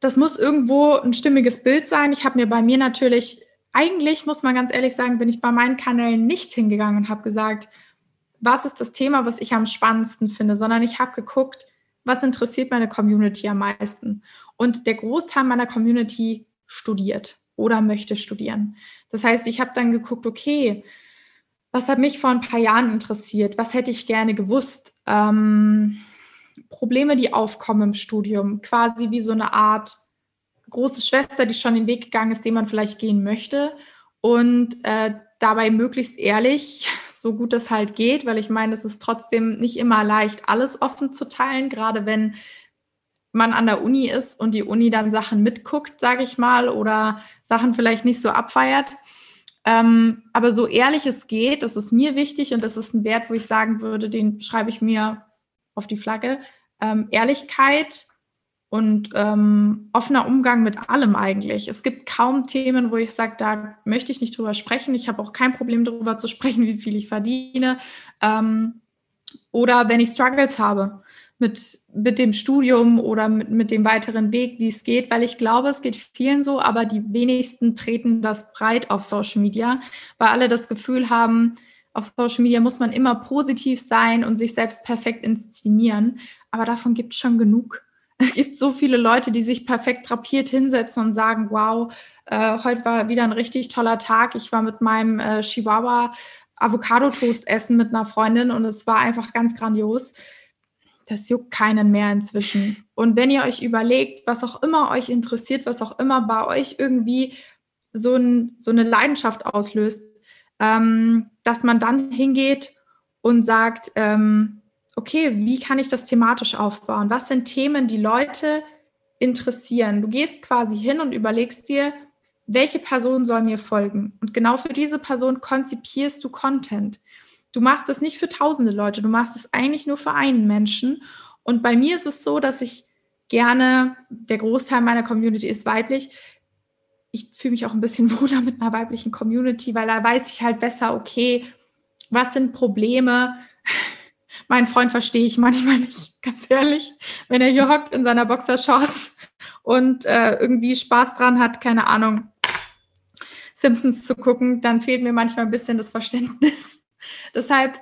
Das muss irgendwo ein stimmiges Bild sein. Ich habe mir bei mir natürlich, eigentlich muss man ganz ehrlich sagen, bin ich bei meinen Kanälen nicht hingegangen und habe gesagt, was ist das Thema, was ich am spannendsten finde, sondern ich habe geguckt, was interessiert meine Community am meisten. Und der Großteil meiner Community studiert oder möchte studieren. Das heißt, ich habe dann geguckt, okay, was hat mich vor ein paar Jahren interessiert? Was hätte ich gerne gewusst? Ähm, Probleme, die aufkommen im Studium, quasi wie so eine Art große Schwester, die schon den Weg gegangen ist, den man vielleicht gehen möchte. Und äh, dabei möglichst ehrlich, *laughs* so gut es halt geht, weil ich meine, es ist trotzdem nicht immer leicht, alles offen zu teilen, gerade wenn man an der Uni ist und die Uni dann Sachen mitguckt, sage ich mal, oder Sachen vielleicht nicht so abfeiert. Ähm, aber so ehrlich es geht, das ist mir wichtig und das ist ein Wert, wo ich sagen würde, den schreibe ich mir auf die Flagge. Ähm, Ehrlichkeit und ähm, offener Umgang mit allem eigentlich. Es gibt kaum Themen, wo ich sage, da möchte ich nicht drüber sprechen. Ich habe auch kein Problem darüber zu sprechen, wie viel ich verdiene. Ähm, oder wenn ich Struggles habe mit, mit dem Studium oder mit, mit dem weiteren Weg, wie es geht, weil ich glaube, es geht vielen so, aber die wenigsten treten das breit auf Social Media, weil alle das Gefühl haben, auf Social Media muss man immer positiv sein und sich selbst perfekt inszenieren. Aber davon gibt es schon genug. *laughs* Es gibt so viele Leute, die sich perfekt drapiert hinsetzen und sagen, wow, äh, heute war wieder ein richtig toller Tag. Ich war mit meinem äh, Chihuahua Avocado-Toast essen mit einer Freundin und es war einfach ganz grandios das juckt keinen mehr inzwischen. Und wenn ihr euch überlegt, was auch immer euch interessiert, was auch immer bei euch irgendwie so, ein, so eine Leidenschaft auslöst, ähm, dass man dann hingeht und sagt, ähm, okay, wie kann ich das thematisch aufbauen? Was sind Themen, die Leute interessieren? Du gehst quasi hin und überlegst dir, welche Person soll mir folgen? Und genau für diese Person konzipierst du Content. Du machst es nicht für tausende Leute, du machst es eigentlich nur für einen Menschen. Und bei mir ist es so, dass ich gerne, der Großteil meiner Community ist weiblich. Ich fühle mich auch ein bisschen *laughs* wohler mit einer weiblichen Community, weil da weiß ich halt besser, okay, was sind Probleme? *laughs* Mein Freund verstehe ich manchmal nicht, *laughs* ganz ehrlich. Wenn er hier hockt in seiner Boxershorts und äh, irgendwie Spaß dran hat, keine Ahnung, Simpsons zu gucken, dann fehlt mir manchmal ein bisschen das Verständnis. Deshalb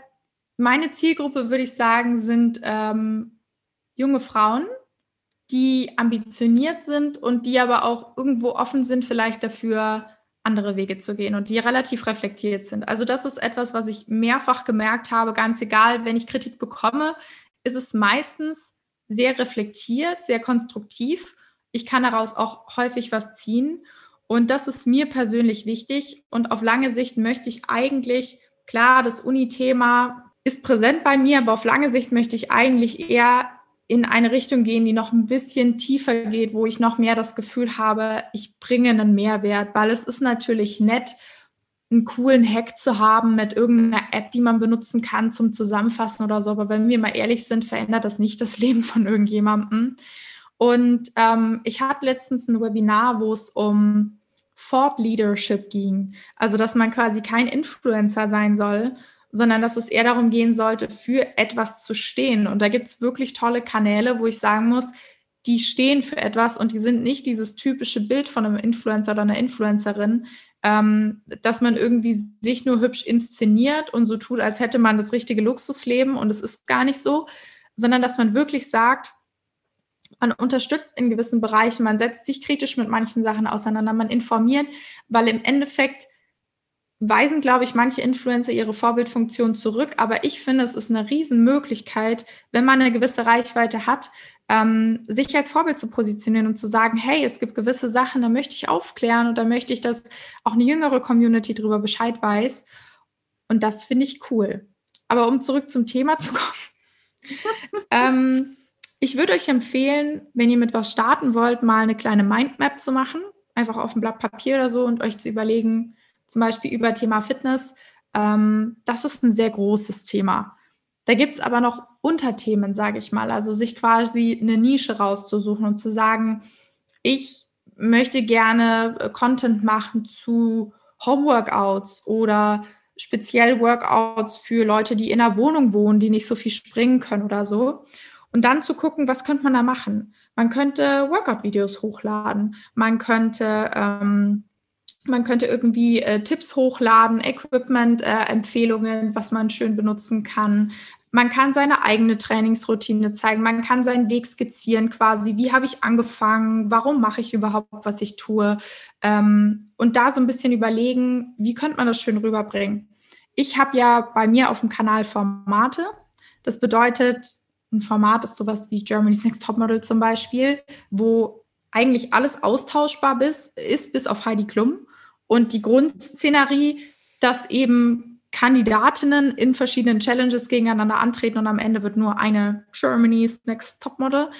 meine Zielgruppe, würde ich sagen, sind ähm, junge Frauen, die ambitioniert sind und die aber auch irgendwo offen sind, vielleicht dafür andere Wege zu gehen und die relativ reflektiert sind. Also das ist etwas, was ich mehrfach gemerkt habe, ganz egal, wenn ich Kritik bekomme, ist es meistens sehr reflektiert, sehr konstruktiv. Ich kann daraus auch häufig was ziehen und das ist mir persönlich wichtig und auf lange Sicht möchte ich eigentlich, klar, das Uni-Thema ist präsent bei mir, aber auf lange Sicht möchte ich eigentlich eher in eine Richtung gehen, die noch ein bisschen tiefer geht, wo ich noch mehr das Gefühl habe, ich bringe einen Mehrwert, weil es ist natürlich nett, einen coolen Hack zu haben mit irgendeiner App, die man benutzen kann zum Zusammenfassen oder so. Aber wenn wir mal ehrlich sind, verändert das nicht das *laughs* Leben von irgendjemandem. Und ähm, ich hatte letztens ein Webinar, wo es um Thought Leadership ging. Also, dass man quasi kein Influencer sein soll, sondern dass es eher darum gehen sollte, für etwas zu stehen. Und da gibt es wirklich tolle Kanäle, wo ich sagen muss, die stehen für etwas und die sind nicht dieses typische Bild von einem Influencer oder einer Influencerin, ähm, dass man irgendwie sich nur hübsch inszeniert und so tut, als hätte man das richtige Luxusleben und es ist gar nicht so, sondern dass man wirklich sagt, man unterstützt in gewissen Bereichen, man setzt sich kritisch mit manchen Sachen auseinander, man informiert, weil im Endeffekt weisen, glaube ich, manche Influencer ihre Vorbildfunktion zurück. Aber ich finde, es ist eine Riesenmöglichkeit, wenn man eine gewisse Reichweite hat, ähm, sich als Vorbild zu positionieren und zu sagen, hey, es gibt gewisse Sachen, da möchte ich aufklären und da möchte ich, dass auch eine jüngere Community darüber Bescheid weiß. Und das finde ich cool. Aber um zurück zum Thema zu kommen. *laughs* ähm, ich würde euch empfehlen, wenn ihr mit was starten wollt, mal eine kleine Mindmap zu machen, einfach auf ein Blatt Papier oder so und euch zu überlegen, zum Beispiel über Thema Fitness. Ähm, das ist ein sehr großes Thema. Da gibt es aber noch Unterthemen, sage ich mal. Also sich quasi eine Nische rauszusuchen und zu sagen, ich möchte gerne äh, Content machen zu Homeworkouts oder speziell Workouts für Leute, die in einer Wohnung wohnen, die nicht so viel springen können oder so. Und dann zu gucken, was könnte man da machen? Man könnte Workout-Videos hochladen. Man könnte ähm, man könnte irgendwie äh, Tipps hochladen, Equipment-Empfehlungen, äh, was man schön benutzen kann. Man kann seine eigene Trainingsroutine zeigen. Man kann seinen Weg skizzieren, quasi. Wie habe ich angefangen? Warum mache ich überhaupt, was ich tue? Ähm, und da so ein bisschen überlegen, wie könnte man das schön rüberbringen? Ich habe ja bei mir auf dem Kanal Formate. Das bedeutet, ein Format ist sowas wie Germany's Next Topmodel zum Beispiel, wo eigentlich alles austauschbar ist, ist bis auf Heidi Klum. Und die Grundszenerie, dass eben Kandidatinnen in verschiedenen Challenges gegeneinander antreten und am Ende wird nur eine Germany's Next Topmodel.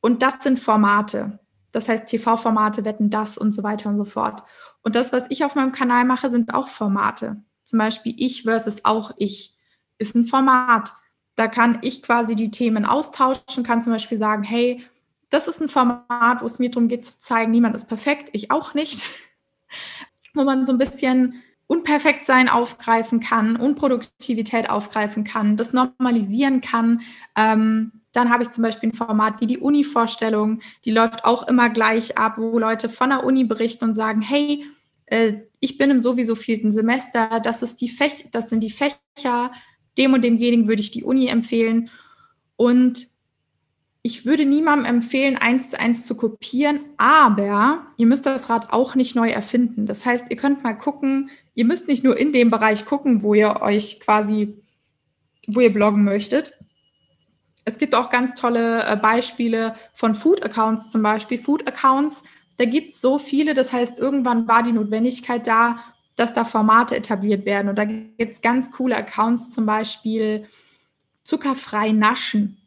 Und das sind Formate. Das heißt, TV-Formate wetten das und so weiter und so fort. Und das, was ich auf meinem Kanal mache, sind auch Formate. Zum Beispiel ich versus auch ich ist ein Format. Da kann ich quasi die Themen austauschen, kann zum Beispiel sagen, hey, das ist ein Format, wo es mir darum geht zu zeigen, niemand ist perfekt, ich auch nicht *laughs* wo man so ein bisschen Unperfektsein aufgreifen kann, Unproduktivität aufgreifen kann, das normalisieren kann. Ähm, dann habe ich zum Beispiel ein Format wie die Uni-Vorstellung, die läuft auch immer gleich ab, wo Leute von der Uni berichten und sagen, hey, äh, ich bin im sowieso vierten Semester, das, ist die Fäch das sind die Fächer, dem und demjenigen würde ich die Uni empfehlen. Und ich würde niemandem empfehlen, eins zu eins zu kopieren, aber ihr müsst das Rad auch nicht neu erfinden. Das heißt, ihr könnt mal gucken, ihr müsst nicht nur in dem Bereich gucken, wo ihr euch quasi, wo ihr bloggen möchtet. Es gibt auch ganz tolle äh, Beispiele von Food-Accounts zum Beispiel. Food-Accounts, da gibt es so viele, das heißt, irgendwann war die Notwendigkeit da, dass da Formate etabliert werden. Und da gibt es ganz coole Accounts, zum Beispiel zuckerfrei naschen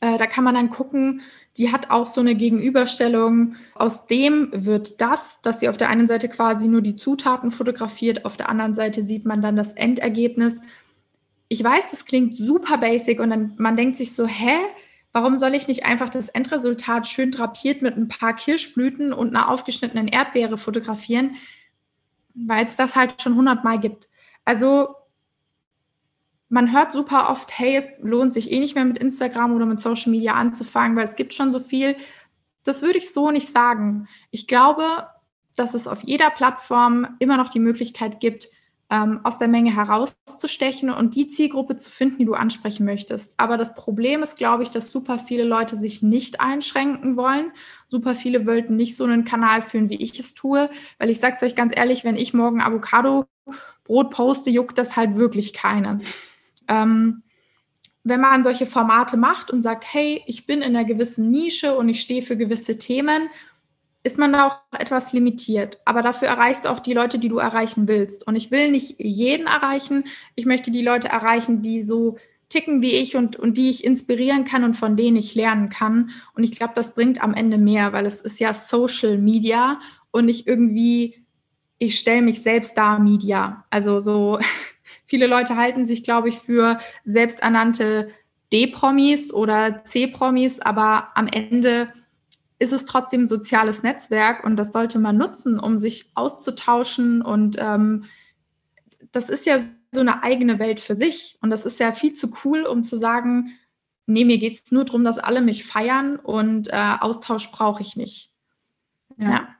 äh, da kann man dann gucken, die hat auch so eine Gegenüberstellung. Aus dem wird das, dass sie auf der einen Seite quasi nur die Zutaten fotografiert, auf der anderen Seite sieht man dann das Endergebnis. Ich weiß, das klingt super basic und dann man denkt sich so, hä? Warum soll ich nicht einfach das Endresultat schön drapiert mit ein paar Kirschblüten und einer aufgeschnittenen Erdbeere fotografieren? Weil es das halt schon hundertmal gibt. Also man hört super oft, hey, es lohnt sich eh nicht mehr mit Instagram oder mit Social Media anzufangen, weil es gibt schon so viel. Das würde ich so nicht sagen. Ich glaube, dass es auf jeder Plattform immer noch die Möglichkeit gibt, ähm, aus der Menge herauszustechen und die Zielgruppe zu finden, die du ansprechen möchtest. Aber das Problem ist, glaube ich, dass super viele Leute sich nicht einschränken wollen. Super viele wollten nicht so einen Kanal führen, wie ich es tue, weil ich sage es euch ganz ehrlich, wenn ich morgen Avocado-Brot poste, juckt das halt wirklich keinen. Ähm, wenn man solche Formate macht und sagt, hey, ich bin in einer gewissen Nische und ich stehe für gewisse Themen ist man da auch etwas limitiert. Aber dafür erreichst du auch die Leute, die du erreichen willst. Und ich will nicht jeden erreichen. Ich möchte die Leute erreichen, die so ticken wie ich und, und die ich inspirieren kann und von denen ich lernen kann. Und ich glaube, das bringt am Ende mehr, weil es ist ja Social Media und nicht irgendwie, ich stelle mich selbst da Media. Also so *laughs* viele Leute halten sich, glaube ich, für selbsternannte D-Promis oder C-Promis, aber am Ende ist es trotzdem ein soziales Netzwerk und das sollte man nutzen, um sich auszutauschen. Und ähm, das ist ja so eine eigene Welt für sich. Und das ist ja viel zu cool, um zu sagen, nee, mir geht es nur darum, dass alle mich feiern und äh, Austausch brauche ich nicht. ja. ja.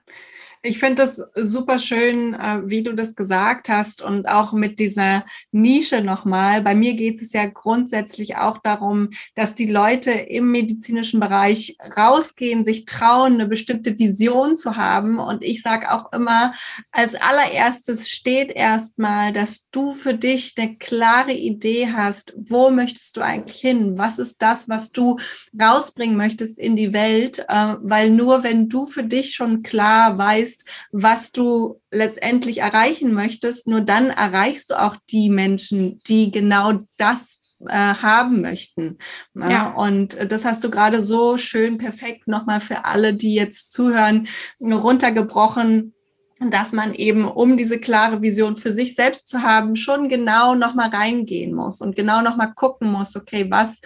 Ich finde das super schön, äh, wie du das gesagt hast und auch mit dieser Nische nochmal. Bei mir geht es ja grundsätzlich auch darum, dass die Leute im medizinischen Bereich rausgehen, sich trauen, eine bestimmte Vision zu haben. Und ich sage auch immer, als allererstes steht erstmal, dass du für dich eine klare Idee hast, wo möchtest du eigentlich hin? Was ist das, was du rausbringen möchtest in die Welt? Äh, weil nur wenn du für dich schon klar weißt, weißt, was du letztendlich erreichen möchtest, nur dann erreichst du auch die Menschen, die genau das äh, haben möchten. Ja, ja. Und das hast du gerade so schön perfekt nochmal für alle, die jetzt zuhören, runtergebrochen dass man eben, um diese klare Vision für sich selbst zu haben, schon genau nochmal reingehen muss und genau nochmal gucken muss, okay, was,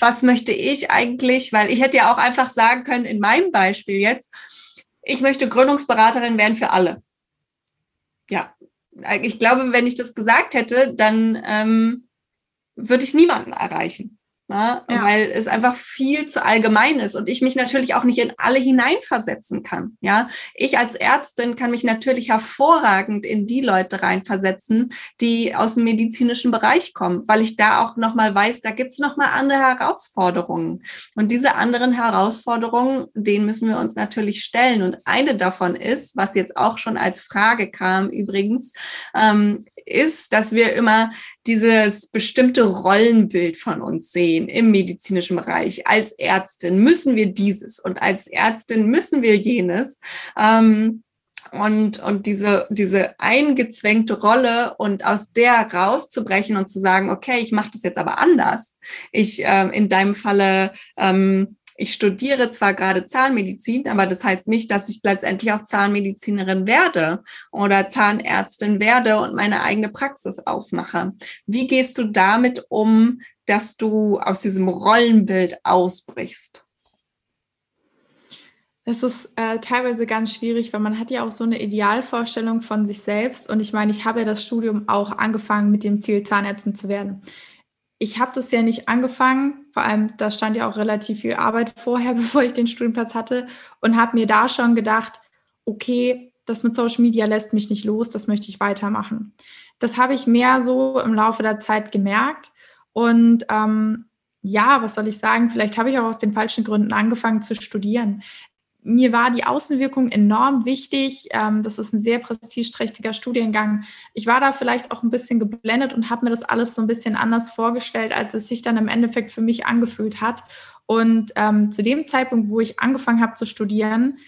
was möchte ich eigentlich? Weil ich hätte ja auch einfach sagen können, in meinem Beispiel jetzt, ich möchte Gründungsberaterin werden für alle. Ja, ich glaube, wenn ich das gesagt hätte, dann ähm, würde ich niemanden erreichen ne? ja. weil es einfach viel zu allgemein ist und ich mich natürlich auch nicht in alle hineinversetzen kann. Ja, ich als Ärztin kann mich natürlich hervorragend in die Leute reinversetzen, die aus dem medizinischen Bereich kommen, weil ich da auch noch mal weiß, da gibt es noch mal andere Herausforderungen und diese anderen Herausforderungen, denen müssen wir uns natürlich stellen und eine davon ist, was jetzt auch schon als Frage kam übrigens, ähm, ist, dass wir immer dieses bestimmte Rollenbild von uns sehen im medizinischen Bereich. Als Ärztin müssen wir dieses und als Ärztin müssen wir jenes. Ähm, und, und diese, diese eingezwängte Rolle und aus der rauszubrechen und zu sagen, okay, ich mache das jetzt aber anders. Ich ähm, in deinem Falle ähm, ich studiere zwar gerade Zahnmedizin, aber das heißt nicht, dass ich letztendlich auch Zahnmedizinerin werde oder Zahnärztin werde und meine eigene Praxis aufmache. Wie gehst du damit um, dass du aus diesem Rollenbild ausbrichst? Es ist äh, teilweise ganz schwierig, weil man hat ja auch so eine Idealvorstellung von sich selbst. Und ich meine, ich habe ja das Studium auch angefangen mit dem Ziel, Zahnärztin zu werden ich habe das ja nicht angefangen, vor allem da stand ja auch relativ viel Arbeit vorher, *laughs* bevor ich den Studienplatz hatte und habe mir da schon gedacht, okay, das mit Social Media lässt mich nicht los, das möchte ich weitermachen. Das habe ich mehr so im Laufe der Zeit gemerkt und ähm, ja, was soll ich sagen? Vielleicht habe ich auch aus den falschen Gründen angefangen zu studieren mir war die Außenwirkung enorm wichtig. Ähm, das ist ein sehr prestigeträchtiger Studiengang. Ich war da vielleicht auch ein bisschen geblendet und habe mir das alles so ein bisschen anders vorgestellt, als es sich dann im Endeffekt für mich angefühlt hat. Und ähm, zu dem Zeitpunkt, wo ich angefangen habe zu studieren,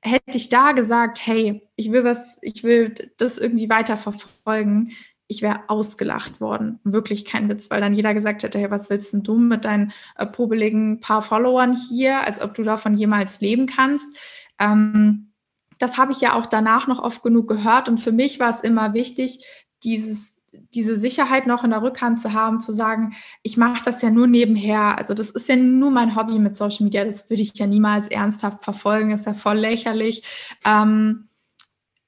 hätte ich da gesagt, hey, ich will was, ich will das irgendwie weiter verfolgen, ich wäre ausgelacht worden. Wirklich kein Witz, weil dann jeder gesagt hätte, hey, was willst denn du mit deinen äh, probeligen paar Followern hier, als ob du davon jemals leben kannst. Ähm, das habe ich ja auch danach noch oft genug gehört und für mich war es immer wichtig, dieses, diese Sicherheit noch in der Rückhand zu haben, zu sagen, ich mache das ja nur nebenher. Also das ist ja nur mein Hobby mit Social Media, das würde ich ja niemals ernsthaft verfolgen, ist ja voll lächerlich. Ähm,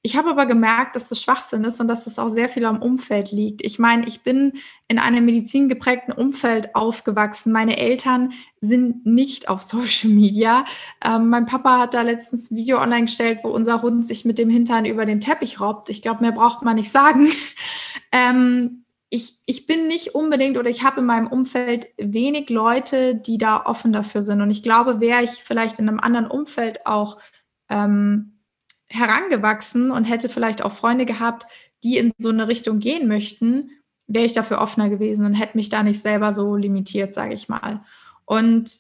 ich habe aber gemerkt, dass das Schwachsinn ist und dass das auch sehr viel am Umfeld liegt. Ich meine, ich bin in einem medizingeprägten Umfeld aufgewachsen. Meine Eltern sind nicht auf *laughs* Social Media. Ähm, mein Papa hat da letztens ein Video online gestellt, wo unser Hund sich mit dem Hintern über den Teppich robbt. Ich glaube, mehr braucht man nicht sagen. *laughs* ähm, ich, ich bin nicht unbedingt oder ich habe in meinem Umfeld wenig Leute, die da offen dafür sind. Und ich glaube, wäre ich vielleicht in einem anderen Umfeld auch ähm, herangewachsen und hätte vielleicht auch Freunde gehabt, die in so eine Richtung gehen möchten, wäre ich dafür offener gewesen und hätte mich da nicht selber so limitiert, sage ich mal. Und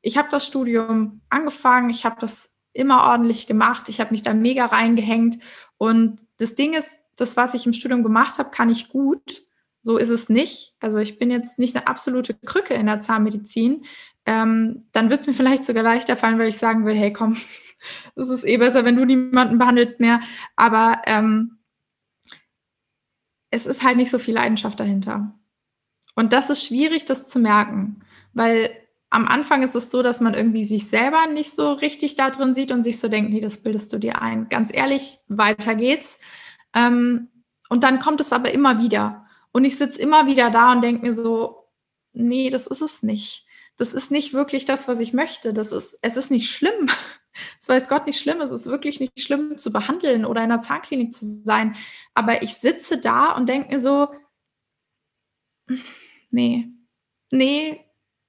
ich habe das Studium angefangen, ich habe das immer ordentlich gemacht, ich habe mich da mega reingehängt und das Ding ist, das, was ich im Studium gemacht habe, kann ich gut. So ist es nicht. Also ich bin jetzt nicht eine absolute Krücke in der Zahnmedizin. Ähm, dann wird es mir vielleicht sogar leichter fallen, weil ich sagen will, hey komm, es ist eh besser, wenn du niemanden behandelst mehr. Aber ähm, es ist halt nicht so viel Leidenschaft dahinter. Und das ist schwierig, das zu merken, weil am Anfang ist es so, dass man irgendwie sich selber nicht so richtig da drin sieht und sich so denkt, nee, das bildest du dir ein. Ganz ehrlich, weiter geht's. Ähm, und dann kommt es aber immer wieder. Und ich sitze immer wieder da und denke mir so, nee, das ist es nicht. Das ist nicht wirklich das, was ich möchte. Das ist, es ist nicht schlimm. Es weiß Gott nicht schlimm, es ist wirklich nicht schlimm zu behandeln oder in einer Zahnklinik zu sein. Aber ich sitze da und denke mir so, nee, nee,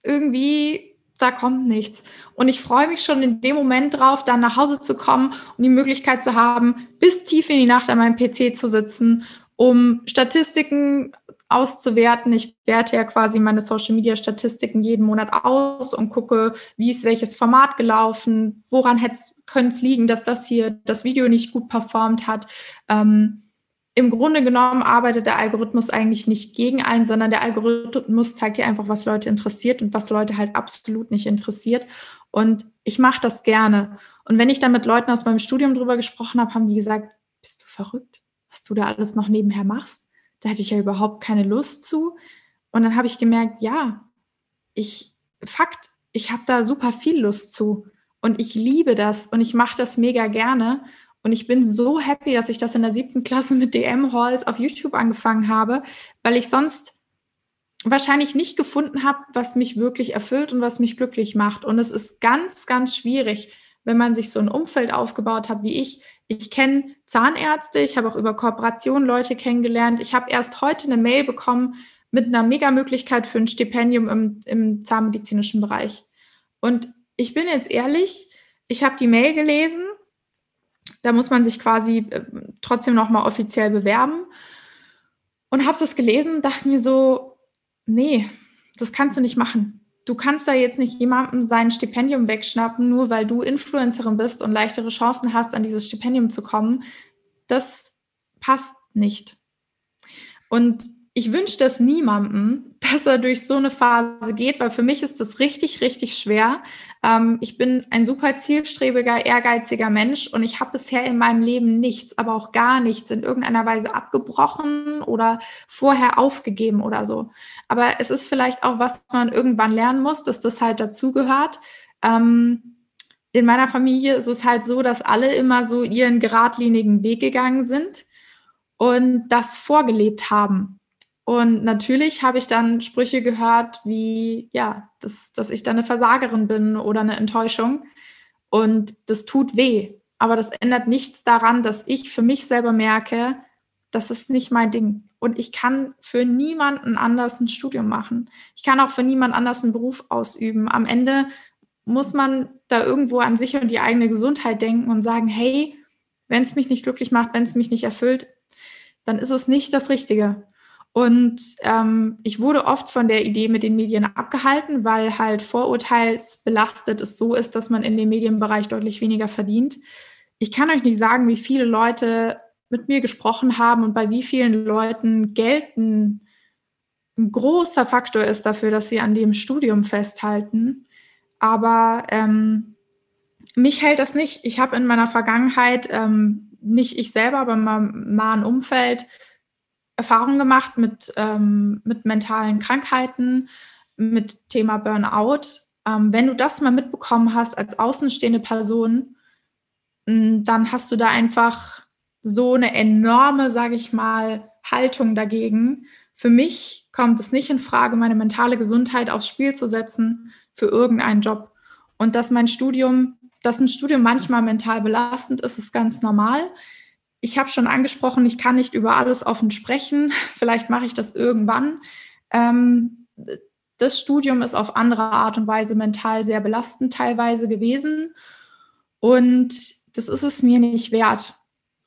irgendwie, da kommt nichts. Und ich freue mich schon in dem Moment drauf, dann nach Hause zu kommen und die Möglichkeit zu haben, bis tief in die Nacht an meinem PC zu sitzen, um Statistiken auszuwerten. Ich werte ja quasi meine Social-Media-Statistiken jeden Monat aus und gucke, wie ist welches Format gelaufen, woran könnte es liegen, dass das hier das Video nicht gut performt hat. Ähm, Im Grunde genommen arbeitet der Algorithmus eigentlich nicht gegen einen, sondern der Algorithmus zeigt dir einfach, was Leute interessiert und was Leute halt absolut nicht interessiert. Und ich mache das gerne. Und wenn ich dann mit Leuten aus meinem Studium drüber gesprochen habe, haben die gesagt, bist du verrückt, was du da alles noch nebenher machst? Da hatte ich ja überhaupt keine Lust zu. Und dann habe ich gemerkt, ja, ich, Fakt, ich habe da super viel Lust zu. Und ich liebe das und ich mache das mega gerne. Und ich bin so happy, dass ich das in der siebten Klasse mit DM-Halls auf YouTube angefangen habe, weil ich sonst wahrscheinlich nicht gefunden habe, was mich wirklich erfüllt und was mich glücklich macht. Und es ist ganz, ganz schwierig, wenn man sich so ein Umfeld aufgebaut hat wie ich, ich kenne Zahnärzte, ich habe auch über Kooperation Leute kennengelernt. Ich habe erst heute eine Mail bekommen mit einer Mega-Möglichkeit für ein Stipendium im, im zahnmedizinischen Bereich. Und ich bin jetzt ehrlich, ich habe die Mail gelesen. Da muss man sich quasi äh, trotzdem nochmal offiziell bewerben. Und habe das gelesen, dachte mir so, nee, das kannst du nicht machen du kannst da jetzt nicht jemandem sein Stipendium wegschnappen, nur weil du Influencerin bist und leichtere Chancen hast, an dieses Stipendium zu kommen. Das passt nicht. Und ich wünsche das niemandem, *laughs* dass er durch so eine Phase geht, weil für mich ist das richtig, richtig schwer. Ähm, ich bin ein super zielstrebiger, ehrgeiziger Mensch und ich habe bisher in meinem Leben nichts, aber auch gar nichts in irgendeiner Weise abgebrochen oder vorher aufgegeben oder so. Aber es ist vielleicht auch, was man irgendwann lernen muss, dass das halt dazugehört. Ähm, in meiner Familie ist es halt so, dass alle immer so ihren geradlinigen Weg gegangen sind und das vorgelebt haben. Und natürlich habe ich dann Sprüche gehört wie, ja, dass, dass ich dann eine Versagerin bin oder eine Enttäuschung. Und das tut weh. Aber das ändert nichts daran, dass ich für mich selber merke, das ist nicht mein Ding. Und ich kann für niemanden anders ein Studium machen. Ich kann auch für niemand anders einen Beruf ausüben. Am Ende muss man da irgendwo an sich und die eigene Gesundheit denken und sagen, hey, wenn es mich nicht glücklich macht, wenn es mich nicht erfüllt, dann ist es nicht das Richtige. Und ähm, ich wurde oft von der Idee mit den Medien abgehalten, weil halt vorurteilsbelastet es so ist, dass man in dem Medienbereich deutlich weniger verdient. Ich kann euch nicht sagen, wie viele Leute mit mir gesprochen haben und bei wie vielen Leuten Geld ein, ein großer Faktor ist dafür, dass sie an dem Studium festhalten. Aber ähm, mich hält das nicht. Ich habe in meiner Vergangenheit, ähm, nicht ich selber, aber in meinem nahen Umfeld, Erfahrungen gemacht mit, ähm, mit mentalen Krankheiten, mit Thema Burnout. Ähm, wenn du das mal mitbekommen hast als außenstehende Person, mm, dann hast du da einfach so eine enorme, sage ich mal, Haltung dagegen. Für mich kommt es nicht in Frage, meine mentale Gesundheit aufs Spiel zu setzen für irgendeinen Job. Und dass mein Studium, dass ein Studium manchmal mental belastend ist, ist ganz normal. Ich habe schon angesprochen, ich kann nicht über alles offen sprechen. *laughs* Vielleicht mache ich das irgendwann. Ähm, das Studium ist auf andere Art und Weise mental sehr belastend teilweise gewesen. Und das ist es mir nicht wert.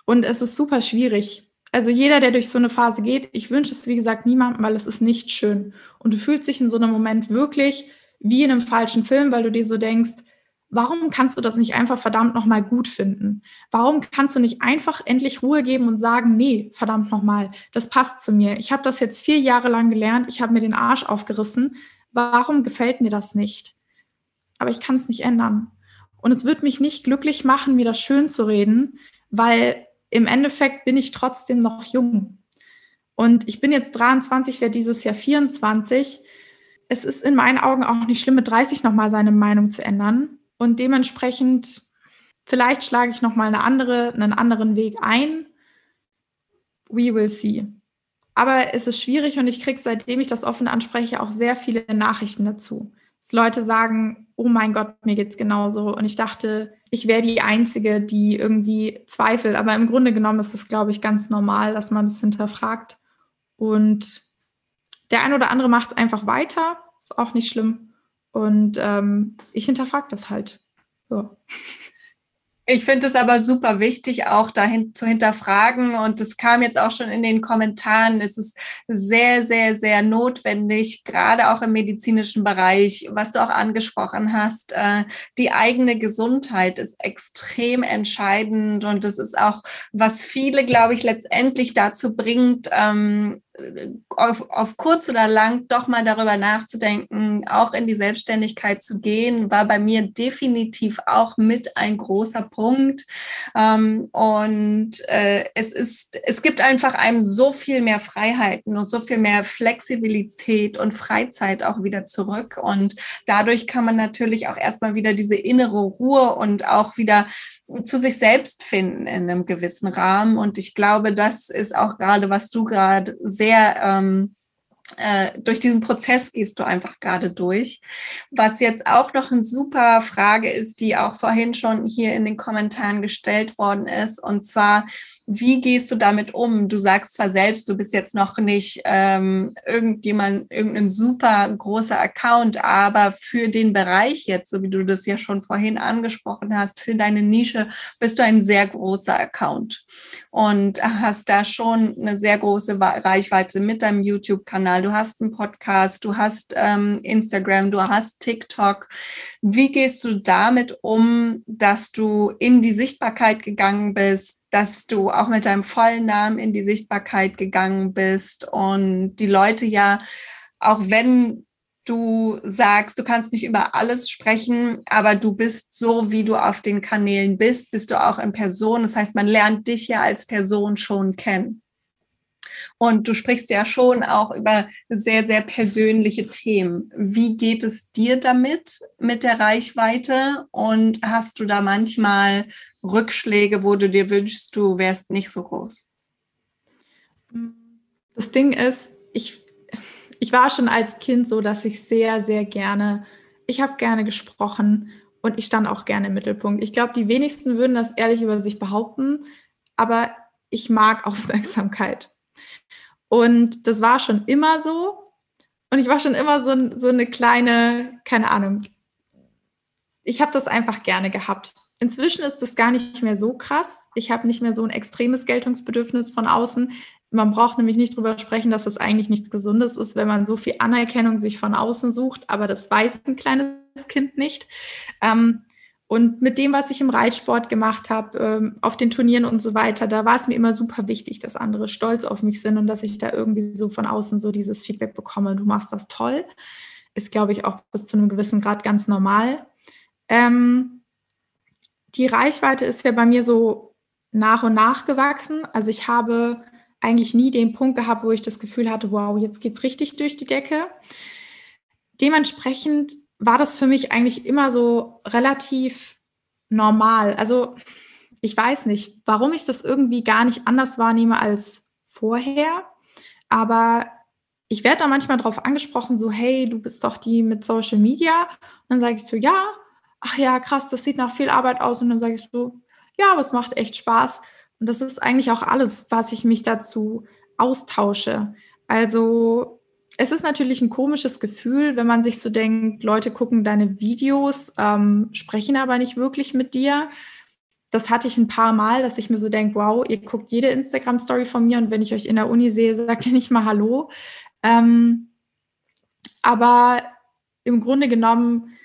Und es ist super schwierig. Also jeder, der durch so eine Phase geht, ich wünsche es, wie gesagt, niemandem, weil es ist nicht schön. Und du fühlst dich in so einem Moment wirklich wie in einem falschen Film, weil du dir so denkst, warum kannst du das nicht einfach verdammt nochmal gut finden? Warum kannst du nicht einfach endlich Ruhe geben und sagen, nee, verdammt nochmal, das passt zu mir. Ich habe das jetzt vier Jahre lang gelernt, ich habe mir den Arsch aufgerissen. Warum gefällt mir das nicht? Aber ich kann es nicht ändern. Und es wird mich nicht glücklich machen, mir das schön zu reden, weil im Endeffekt bin ich trotzdem noch jung. Und ich bin jetzt 23, werde dieses Jahr 24. Es ist in meinen Augen auch nicht schlimm, mit 30 nochmal seine Meinung zu ändern. Und dementsprechend, vielleicht schlage ich nochmal eine andere, einen anderen Weg ein. We will see. Aber es ist schwierig und ich kriege, seitdem ich das offen anspreche, auch sehr viele Nachrichten dazu. Dass Leute sagen, oh mein Gott, mir geht es genauso. Und ich dachte, ich wäre die Einzige, die irgendwie zweifelt. Aber im Grunde genommen ist es, glaube ich, ganz normal, dass man das hinterfragt. Und der ein oder andere macht es einfach weiter, ist auch nicht schlimm. Und ähm, ich hinterfrage das halt. Ja. Ich finde es aber super wichtig, auch dahin zu hinterfragen. Und das kam jetzt auch schon in den Kommentaren. Es ist sehr, sehr, sehr notwendig, gerade auch im medizinischen Bereich, was du auch angesprochen hast. Äh, die eigene Gesundheit ist extrem entscheidend. Und das ist auch, was viele, glaube ich, letztendlich dazu bringt, ähm, auf, auf kurz oder lang doch mal darüber nachzudenken, auch in die Selbstständigkeit zu gehen, war bei mir definitiv auch mit ein großer Punkt. Ähm, und äh, es ist, es gibt einfach einem so viel mehr Freiheiten und so viel mehr Flexibilität und Freizeit auch wieder zurück. Und dadurch kann man natürlich auch erstmal wieder diese innere Ruhe und auch wieder zu sich selbst finden in einem gewissen Rahmen. Und ich glaube, das ist auch gerade, was du gerade sehr ähm, äh, durch diesen Prozess gehst du einfach gerade durch. Was jetzt auch noch eine super Frage ist, die auch vorhin schon hier in den Kommentaren gestellt worden ist, und zwar, wie gehst du damit um? Du sagst zwar selbst, du bist jetzt noch nicht ähm, irgendjemand, irgendein super großer Account, aber für den Bereich jetzt, so wie du das ja schon vorhin angesprochen hast, für deine Nische bist du ein sehr großer Account und hast da schon eine sehr große Reichweite mit deinem YouTube-Kanal. Du hast einen Podcast, du hast ähm, Instagram, du hast TikTok. Wie gehst du damit um, dass du in die Sichtbarkeit gegangen bist? Dass du auch mit deinem vollen Namen in die Sichtbarkeit gegangen bist und die Leute ja, auch wenn du sagst, du kannst nicht über alles sprechen, aber du bist so, wie du auf den Kanälen bist, bist du auch in Person. Das heißt, man lernt dich ja als Person schon kennen. Und du sprichst ja schon auch über sehr, sehr persönliche Themen. Wie geht es dir damit, mit der Reichweite? Und hast du da manchmal Rückschläge, wo du dir wünschst, du wärst nicht so groß? Das Ding ist, ich, ich war schon als Kind so, dass ich sehr, sehr gerne, ich habe gerne gesprochen und ich stand auch gerne im Mittelpunkt. Ich glaube, die wenigsten würden das ehrlich über sich behaupten, aber ich mag *laughs* Aufmerksamkeit. Und das war schon immer so. Und ich war schon immer so, so eine kleine, keine Ahnung. Ich habe das einfach gerne gehabt. Inzwischen ist das gar nicht mehr so krass. Ich habe nicht mehr so ein extremes Geltungsbedürfnis von außen. Man braucht nämlich nicht drüber sprechen, dass das eigentlich nichts Gesundes ist, wenn man so viel Anerkennung sich von außen sucht. Aber das weiß ein kleines Kind nicht. Ähm, und mit dem, was ich im Reitsport gemacht habe, ähm, auf den Turnieren und so weiter, da war es mir immer super wichtig, dass andere stolz auf mich sind und dass ich da irgendwie so von außen so dieses Feedback bekomme, du machst das toll. Ist, glaube ich, auch bis zu einem gewissen Grad ganz normal. Ähm, die Reichweite ist ja bei mir so nach und nach gewachsen. Also ich habe eigentlich nie den Punkt gehabt, wo ich das Gefühl hatte, wow, jetzt geht es richtig durch die Decke. Dementsprechend war das für mich eigentlich immer so relativ normal. Also ich weiß nicht, warum ich das irgendwie gar nicht anders wahrnehme als vorher. Aber ich werde da manchmal drauf angesprochen, so, hey, du bist doch die mit Social Media. Und dann sage ich so, ja, ach ja, krass, das sieht nach viel Arbeit aus. Und dann sage ich so, ja, aber es macht echt Spaß. Und das ist eigentlich auch alles, was ich mich dazu austausche. Also es ist natürlich ein komisches Gefühl, wenn man sich so denkt, Leute gucken deine Videos, ähm, sprechen aber nicht wirklich mit dir. Das hatte ich ein paar Mal, dass ich mir so denke, wow, ihr guckt jede Instagram-Story von mir und wenn ich euch in der Uni sehe, sagt ihr nicht mal Hallo. Ähm, aber im Grunde genommen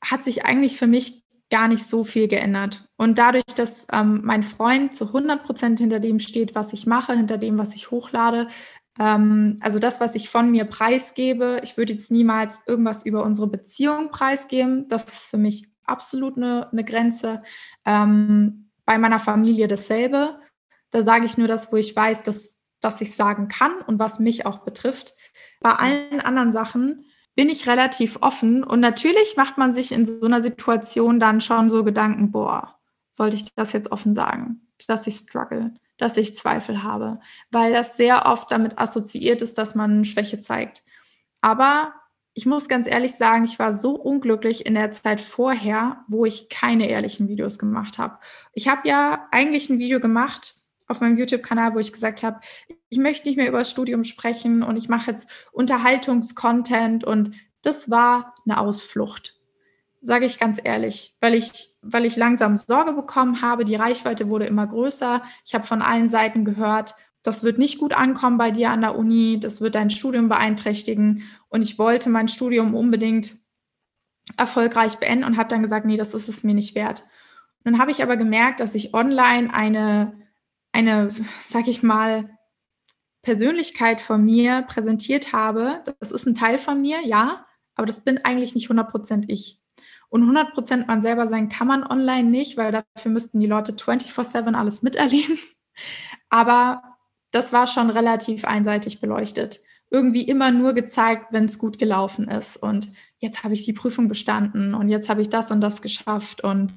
hat sich eigentlich für mich gar nicht so viel geändert. Und dadurch, dass ähm, mein Freund zu 100 Prozent hinter dem steht, was ich mache, hinter dem, was ich hochlade, ähm, also das, was ich von mir preisgebe, ich würde jetzt niemals irgendwas über unsere Beziehung preisgeben. Das ist für mich absolut eine, eine Grenze. Ähm, bei meiner Familie dasselbe. Da sage ich nur das, wo ich weiß, dass, dass ich sagen kann und was mich auch betrifft. Bei allen anderen Sachen bin ich relativ offen und natürlich macht man sich in so einer Situation dann schon so Gedanken, boah, sollte ich das jetzt offen sagen, dass ich struggle dass ich Zweifel habe, weil das sehr oft damit assoziiert ist, dass man Schwäche zeigt. Aber ich muss ganz ehrlich sagen, ich war so unglücklich in der Zeit vorher, wo ich keine ehrlichen Videos gemacht habe. Ich habe ja eigentlich ein Video gemacht auf meinem YouTube-Kanal, wo ich gesagt habe, ich möchte nicht mehr über das Studium sprechen und ich mache jetzt Unterhaltungskontent und das war eine Ausflucht sage ich ganz ehrlich, weil ich, weil ich langsam Sorge bekommen habe. Die Reichweite wurde immer größer. Ich habe von allen Seiten gehört, das wird nicht gut ankommen bei dir an der Uni, das wird dein Studium beeinträchtigen. Und ich wollte mein Studium unbedingt erfolgreich beenden und habe dann gesagt, nee, das ist es mir nicht wert. Und dann habe ich aber gemerkt, dass ich online eine, eine, sag ich mal, Persönlichkeit von mir präsentiert habe. Das ist ein Teil von mir, ja, aber das bin eigentlich nicht 100% ich. Und 100 Prozent man selber sein kann man online nicht, weil dafür müssten die Leute 24-7 alles miterleben. *laughs* Aber das war schon relativ einseitig beleuchtet. Irgendwie immer nur gezeigt, wenn es gut gelaufen ist. Und jetzt habe ich die Prüfung bestanden und jetzt habe ich das und das geschafft. Und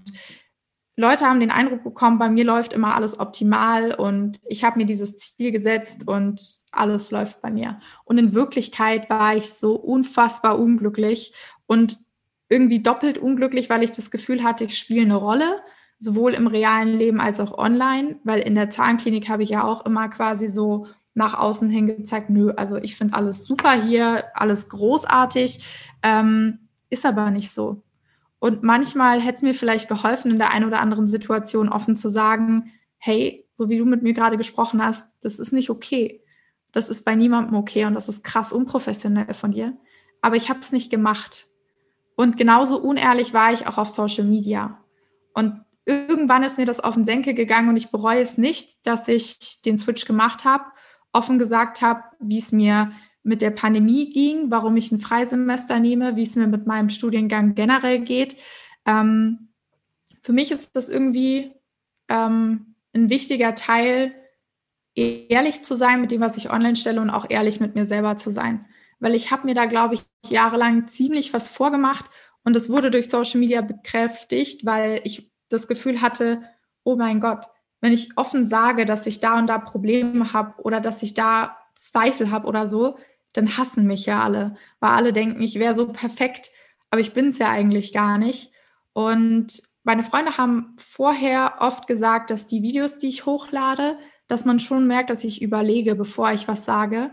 Leute haben den Eindruck bekommen, bei mir läuft immer alles optimal und ich habe mir dieses Ziel gesetzt und alles läuft bei mir. Und in Wirklichkeit war ich so unfassbar unglücklich und irgendwie doppelt unglücklich, weil ich das Gefühl hatte, ich spiele eine Rolle, sowohl im realen Leben als auch online, weil in der Zahnklinik habe ich ja auch immer quasi so nach außen hin gezeigt, nö, also ich finde alles super hier, alles großartig, ähm, ist aber nicht so. Und manchmal hätte es mir vielleicht geholfen, in der einen oder anderen Situation offen zu sagen, hey, so wie du mit mir gerade gesprochen hast, das ist nicht okay. Das ist bei niemandem okay und das ist krass unprofessionell von dir. Aber ich habe es nicht gemacht. Und genauso unehrlich war ich auch auf Social Media. Und irgendwann ist mir das auf den Senkel gegangen und ich bereue es nicht, dass ich den Switch gemacht habe, offen gesagt habe, wie es mir mit der Pandemie ging, warum ich ein Freisemester nehme, wie es mir mit meinem Studiengang generell geht. Ähm, für mich ist das irgendwie ähm, ein wichtiger Teil, ehrlich zu sein mit dem, was ich online stelle und auch ehrlich mit mir selber zu sein weil ich habe mir da, glaube ich, jahrelang ziemlich was vorgemacht und das wurde durch Social Media bekräftigt, weil ich das Gefühl hatte, oh mein Gott, wenn ich offen sage, dass ich da und da Probleme habe oder dass ich da Zweifel habe oder so, dann hassen mich ja alle, weil alle denken, ich wäre so perfekt, aber ich bin es ja eigentlich gar nicht. Und meine Freunde haben vorher oft gesagt, dass die Videos, die ich hochlade, dass man schon merkt, dass ich überlege, bevor ich was sage.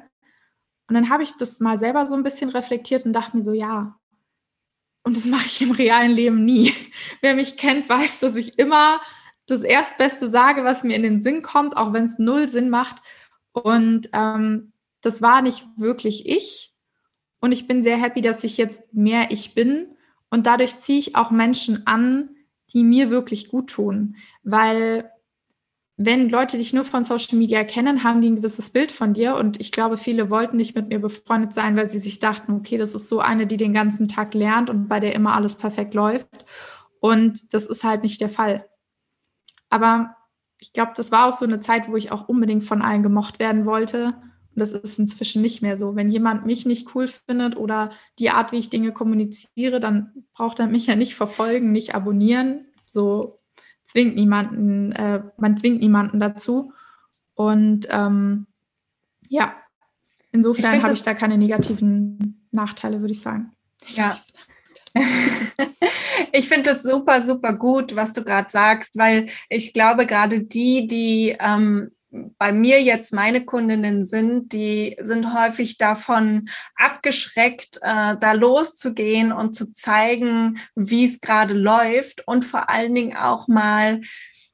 Und dann habe ich das mal selber so ein bisschen reflektiert und dachte mir so, ja, und das mache ich im realen Leben nie. *laughs* Wer mich kennt, weiß, dass ich immer das Erstbeste sage, was mir in den Sinn kommt, auch wenn es null Sinn macht. Und ähm, das war nicht wirklich ich. Und ich bin sehr happy, dass ich jetzt mehr ich bin. Und dadurch ziehe ich auch Menschen an, die mir wirklich gut tun. Weil wenn Leute dich nur von Social Media kennen, haben die ein gewisses Bild von dir. Und ich glaube, viele wollten nicht mit mir befreundet sein, weil sie sich dachten, okay, das ist so eine, die den ganzen Tag lernt und bei der immer alles perfekt läuft. Und das ist halt nicht der Fall. Aber ich glaube, das war auch so eine Zeit, wo ich auch unbedingt von allen gemocht werden wollte. Und das ist inzwischen nicht mehr so. Wenn jemand mich nicht cool findet oder die Art, wie ich Dinge kommuniziere, dann braucht er mich ja nicht verfolgen, nicht abonnieren. So zwingt niemanden, äh, man zwingt niemanden dazu. Und ähm, ja, insofern habe ich da keine negativen Nachteile, würde ich sagen. Ja. *laughs* ich finde das super, super gut, was du gerade sagst, weil ich glaube, gerade die, die ähm, bei mir jetzt meine Kundinnen sind, die sind häufig davon abgeschreckt, äh, da loszugehen und zu zeigen, wie es gerade läuft und vor allen Dingen auch mal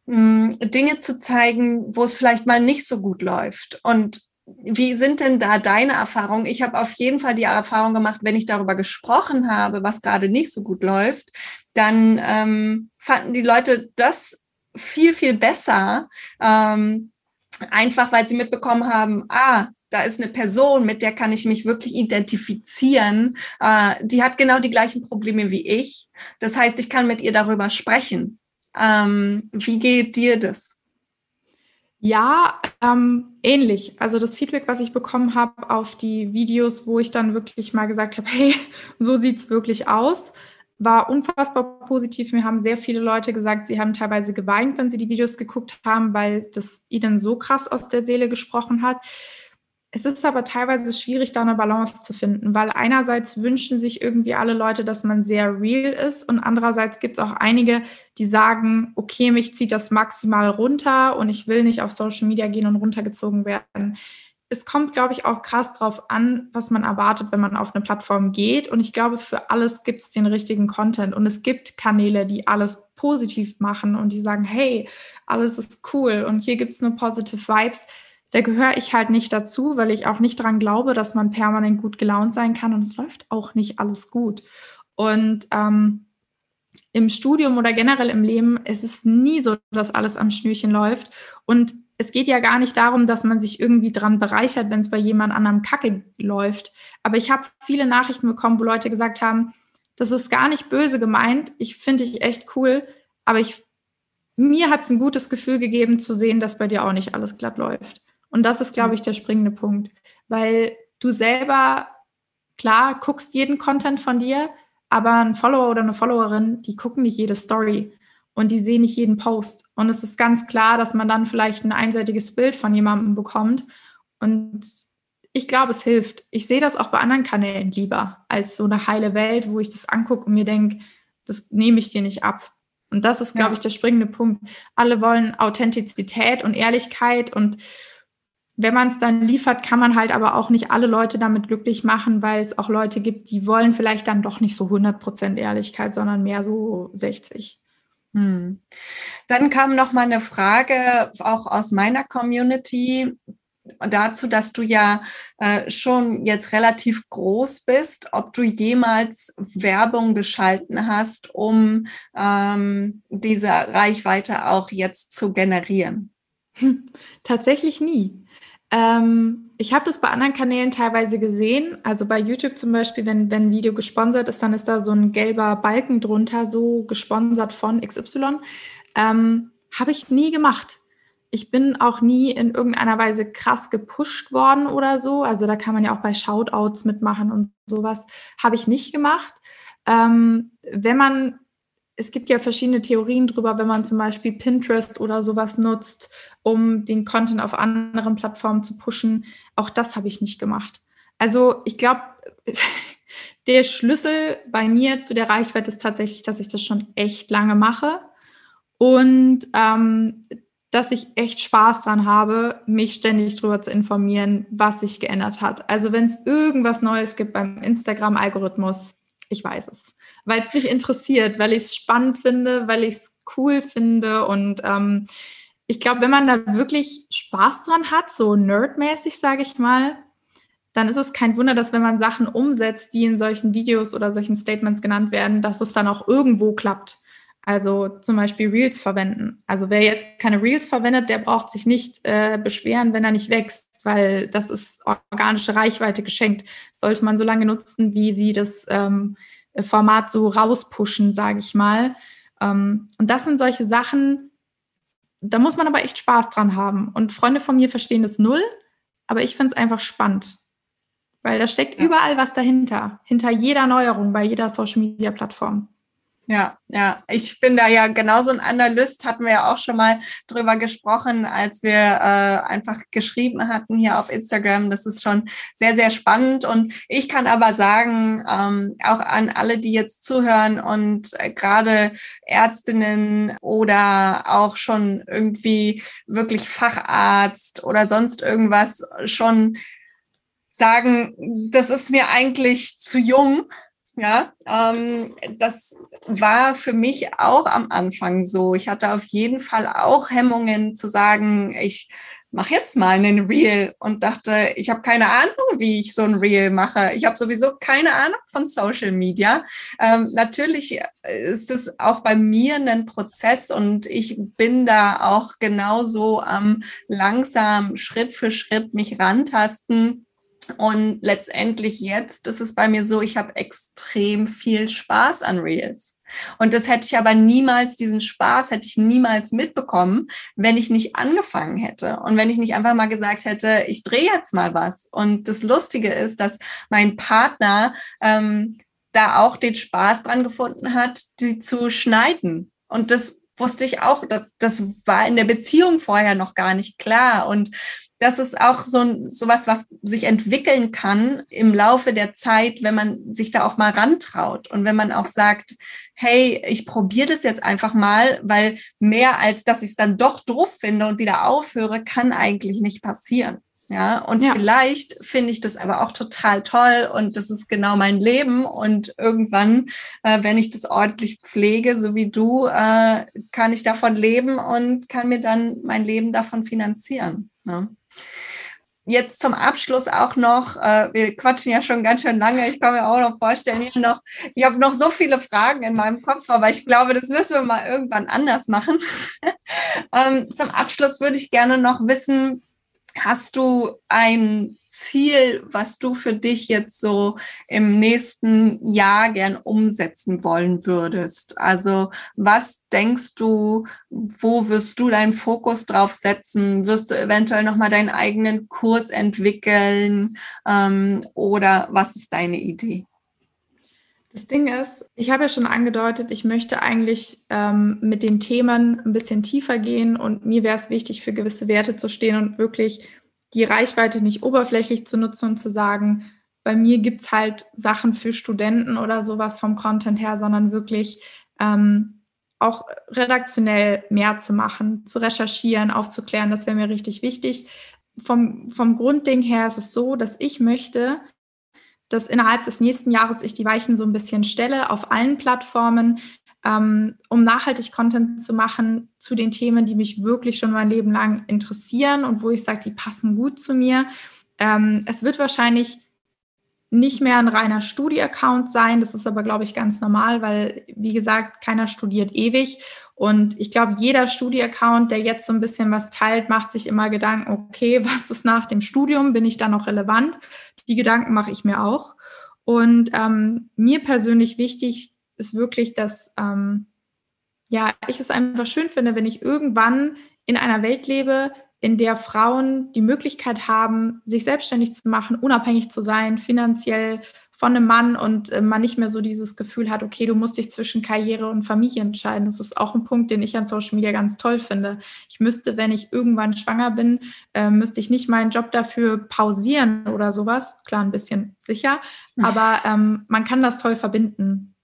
mh, hm, Dinge zu zeigen, wo es vielleicht mal nicht so gut läuft. Und wie sind denn da deine Erfahrungen? Ich habe auf jeden Fall die Erfahrung gemacht, wenn ich darüber gesprochen habe, was gerade nicht so gut läuft, dann ähm, fanden die Leute das viel, viel besser, ähm, einfach weil sie mitbekommen haben, ah, da ist eine Person, mit der kann ich mich wirklich identifizieren. Äh, die hat genau die gleichen Probleme wie ich. Das heißt, ich kann mit ihr darüber sprechen. Ähm, wie geht dir das? Ja, ähm, ähnlich. Also das Feedback, was ich bekommen habe auf die Videos, wo ich dann wirklich mal gesagt habe, *laughs* hey, so sieht es wirklich aus, war unfassbar positiv. Mir haben sehr viele Leute gesagt, sie haben teilweise geweint, wenn sie die Videos geguckt haben, weil das ihnen so krass aus der Seele gesprochen hat. Es ist aber teilweise schwierig, da eine Balance zu finden, weil einerseits wünschen sich irgendwie alle Leute, dass man sehr real ist und andererseits gibt es auch einige, die sagen, okay, mich zieht das maximal runter und ich will nicht auf Social Media gehen und runtergezogen werden. Es kommt, glaube ich, auch krass drauf an, was man erwartet, wenn man auf eine Plattform geht. Und ich glaube, für alles gibt es den richtigen Content. Und es gibt Kanäle, die alles positiv machen und die sagen, hey, alles ist cool und hier gibt es nur positive Vibes da gehöre ich halt nicht dazu, weil ich auch nicht daran glaube, dass man permanent gut gelaunt sein kann und es läuft auch nicht alles gut. Und ähm, im Studium oder generell im Leben ist es nie so, dass alles am Schnürchen läuft. Und es geht ja gar nicht darum, dass man sich irgendwie dran bereichert, wenn es bei jemand anderem Kacke läuft. Aber ich habe viele Nachrichten bekommen, wo Leute gesagt haben, das ist gar nicht böse gemeint, ich finde dich echt cool, aber ich, mir hat es ein gutes Gefühl gegeben zu sehen, dass bei dir auch nicht alles glatt läuft. Und das ist, glaube ich, der springende Punkt, weil du selber, klar, guckst jeden Content von dir, aber ein Follower oder eine Followerin, die gucken nicht jede Story und die sehen nicht jeden Post. Und es ist ganz klar, dass man dann vielleicht ein einseitiges Bild von jemandem bekommt. Und ich glaube, es hilft. Ich sehe das auch bei anderen Kanälen lieber als so eine heile Welt, wo ich das angucke und mir denke, das nehme ich dir nicht ab. Und das ist, glaube ja. ich, der springende Punkt. Alle wollen Authentizität und Ehrlichkeit und wenn man es dann liefert, kann man halt aber auch nicht alle Leute damit glücklich machen, weil es auch Leute gibt, die wollen vielleicht dann doch nicht so 100% Ehrlichkeit, sondern mehr so 60. Hm. Dann kam noch mal eine Frage auch aus meiner Community dazu, dass du ja äh, schon jetzt relativ groß bist, ob du jemals Werbung geschalten hast, um ähm, diese Reichweite auch jetzt zu generieren. Tatsächlich nie. Ähm, ich habe das bei anderen Kanälen teilweise gesehen. Also bei YouTube zum Beispiel, wenn, wenn ein Video gesponsert ist, dann ist da so ein gelber Balken drunter, so gesponsert von XY. Ähm, habe ich nie gemacht. Ich bin auch nie in irgendeiner Weise krass gepusht worden oder so. Also da kann man ja auch bei Shoutouts mitmachen und sowas. Habe ich nicht gemacht. Ähm, wenn man es gibt ja verschiedene Theorien drüber, wenn man zum Beispiel Pinterest oder sowas nutzt, um den Content auf anderen Plattformen zu pushen. Auch das habe ich nicht gemacht. Also ich glaube, *laughs* der Schlüssel bei mir zu der Reichweite ist tatsächlich, dass ich das schon echt lange mache und ähm, dass ich echt Spaß daran habe, mich ständig darüber zu informieren, was sich geändert hat. Also wenn es irgendwas Neues gibt beim Instagram-Algorithmus, ich weiß es weil es mich interessiert, weil ich es spannend finde, weil ich es cool finde. Und ähm, ich glaube, wenn man da wirklich Spaß dran hat, so nerdmäßig, sage ich mal, dann ist es kein Wunder, dass wenn man Sachen umsetzt, die in solchen Videos oder solchen Statements genannt werden, dass es dann auch irgendwo klappt. Also zum Beispiel Reels verwenden. Also wer jetzt keine Reels verwendet, der braucht sich nicht äh, beschweren, wenn er nicht wächst, weil das ist organische Reichweite geschenkt. Sollte man so lange nutzen, wie sie das ähm, Format so rauspushen, sage ich mal. Ähm, und das sind solche Sachen, da muss man aber echt Spaß dran haben. Und Freunde von mir verstehen das null, aber ich finde es einfach spannend. Weil da steckt ja. überall was dahinter. Hinter jeder Neuerung, bei jeder Social Media Plattform. Ja, ja, ich bin da ja genauso ein Analyst, hatten wir ja auch schon mal drüber gesprochen, als wir äh, einfach geschrieben hatten hier auf Instagram. Das ist schon sehr, sehr spannend. Und ich kann aber sagen, ähm, auch an alle, die jetzt zuhören und äh, gerade Ärztinnen oder auch schon irgendwie wirklich Facharzt oder sonst irgendwas schon sagen, das ist mir eigentlich zu jung ja, ähm, das war für mich auch am Anfang so. Ich hatte auf jeden Fall auch Hemmungen zu sagen, ich mache jetzt mal einen Reel und dachte, ich habe keine Ahnung, wie ich so ein Reel mache. Ich habe sowieso keine Ahnung von Social Media. Ähm, natürlich ist es auch bei mir ein Prozess und ich bin da auch genauso am langsam Schritt für Schritt mich rantasten und letztendlich jetzt ist es bei mir so, ich habe extrem viel Spaß an Reels. Und das hätte ich aber niemals, diesen Spaß hätte ich niemals mitbekommen, wenn ich nicht angefangen hätte. Und wenn ich nicht einfach mal gesagt hätte, ich drehe jetzt mal was. Und das Lustige ist, dass mein Partner ähm, da auch den Spaß dran gefunden hat, die zu schneiden. Und das wusste ich auch, das, das war in der Beziehung vorher noch gar nicht klar. Und das ist auch so ein, sowas, was sich entwickeln kann im Laufe der Zeit, wenn man sich da auch mal rantraut und wenn man auch sagt, hey, ich probiere das jetzt einfach mal, weil mehr als dass ich es dann doch doof finde und wieder aufhöre, kann eigentlich nicht passieren. Ja, und ja. vielleicht finde ich das aber auch total toll und das ist genau mein Leben. Und irgendwann, äh, wenn ich das ordentlich pflege, so wie du, äh, kann ich davon leben und kann mir dann mein Leben davon finanzieren. Ne? Jetzt zum Abschluss auch noch, äh, wir quatschen ja schon ganz schön lange, ich kann mir auch noch vorstellen, ich, noch, ich habe noch so viele Fragen in meinem Kopf, aber ich glaube, das müssen wir mal irgendwann anders machen. *laughs* ähm, zum Abschluss würde ich gerne noch wissen, hast du ein Ziel, was du für dich jetzt so im nächsten Jahr gern umsetzen wollen würdest? Also was denkst du, wo wirst du deinen Fokus drauf setzen? Wirst du eventuell nochmal deinen eigenen Kurs entwickeln? Ähm, oder was ist deine Idee? Das Ding ist, ich habe ja schon angedeutet, ich möchte eigentlich ähm, mit den Themen ein bisschen tiefer gehen und mir wäre es wichtig, für gewisse Werte zu stehen und wirklich die Reichweite nicht oberflächlich zu nutzen und zu sagen, bei mir gibt es halt Sachen für Studenten oder sowas vom Content her, sondern wirklich ähm, auch redaktionell mehr zu machen, zu recherchieren, aufzuklären, das wäre mir richtig wichtig. Vom, vom Grundding her ist es so, dass ich möchte, dass innerhalb des nächsten Jahres ich die Weichen so ein bisschen stelle auf allen Plattformen, ähm, um nachhaltig Content zu machen zu den Themen, die mich wirklich schon mein Leben lang interessieren und wo ich sage, die passen gut zu mir. Ähm, es wird wahrscheinlich nicht mehr ein reiner Studie-Account sein. Das ist aber, glaube ich, ganz normal, weil, wie gesagt, keiner studiert ewig. Und ich glaube, jeder Studie-Account, der jetzt so ein bisschen was teilt, macht sich immer Gedanken, okay, *laughs* was ist nach dem Studium? Bin ich da noch relevant? Die Gedanken mache ich mir auch. Und ähm, mir persönlich wichtig ist wirklich, dass ähm, ja, ich es einfach schön finde, wenn ich irgendwann in einer Welt lebe, in der Frauen die Möglichkeit haben, sich selbstständig zu machen, unabhängig zu sein, finanziell von einem Mann und äh, man nicht mehr so dieses Gefühl hat, okay, du musst dich zwischen Karriere und Familie entscheiden. Das ist auch ein Punkt, den ich an Social Media ganz toll finde. Ich müsste, wenn ich irgendwann schwanger bin, äh, müsste ich nicht meinen Job dafür pausieren oder sowas. Klar, ein bisschen sicher, aber ähm, man kann das toll verbinden.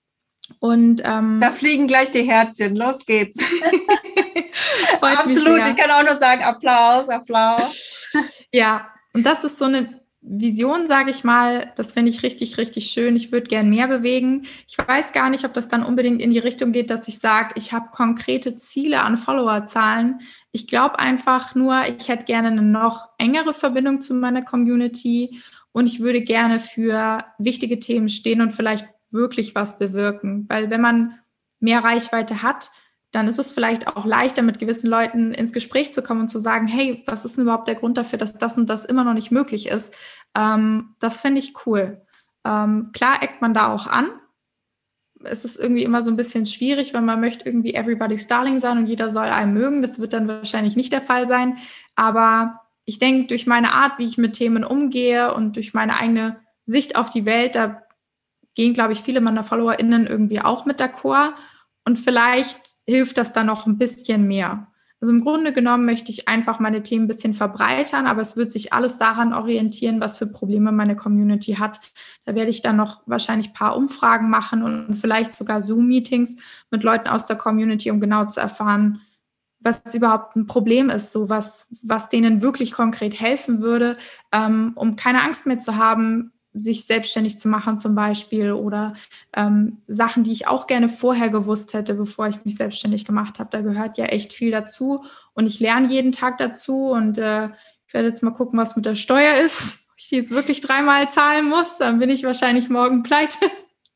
Und ähm, da fliegen gleich die Herzchen. Los geht's. *laughs* Absolut. Ich kann auch nur sagen Applaus, Applaus. *laughs* ja, und das ist so eine Vision, sage ich mal. Das finde ich richtig, richtig schön. Ich würde gern mehr bewegen. Ich weiß gar nicht, ob das dann unbedingt in die Richtung geht, dass ich sage, ich habe konkrete Ziele an Followerzahlen. Ich glaube einfach nur, ich hätte gerne eine noch engere Verbindung zu meiner Community und ich würde gerne für wichtige Themen stehen und vielleicht wirklich was bewirken. Weil wenn man mehr Reichweite hat, dann ist es vielleicht auch leichter, mit gewissen Leuten ins Gespräch zu kommen und zu sagen, hey, was ist denn überhaupt der Grund dafür, dass das und das immer noch nicht möglich ist? Ähm, das finde ich cool. Ähm, klar eckt man da auch an. Es ist irgendwie immer so ein bisschen schwierig, wenn man möchte irgendwie everybody's darling sein und jeder soll einen mögen. Das wird dann wahrscheinlich nicht der Fall sein. Aber ich denke, durch meine Art, wie ich mit Themen umgehe und durch meine eigene Sicht auf die Welt, da gehen, glaube ich, viele meiner FollowerInnen irgendwie auch mit d'accord. Und vielleicht hilft das dann noch ein bisschen mehr. Also im Grunde genommen möchte ich einfach meine Themen ein bisschen verbreitern, aber es wird sich alles daran orientieren, was für Probleme meine Community hat. Da werde ich dann noch wahrscheinlich ein paar Umfragen machen und vielleicht sogar Zoom-Meetings mit Leuten aus der Community, um genau zu erfahren, was überhaupt ein Problem ist, so was, was denen wirklich konkret helfen würde, ähm, um keine Angst mehr zu haben, sich selbstständig zu machen zum Beispiel oder ähm, Sachen, die ich auch gerne vorher gewusst hätte, bevor ich mich selbstständig gemacht habe. Da gehört ja echt viel dazu und ich lerne jeden Tag dazu und äh, ich werde jetzt mal gucken, was mit der Steuer ist. Ob ich die jetzt wirklich dreimal zahlen muss, dann bin ich wahrscheinlich morgen pleite.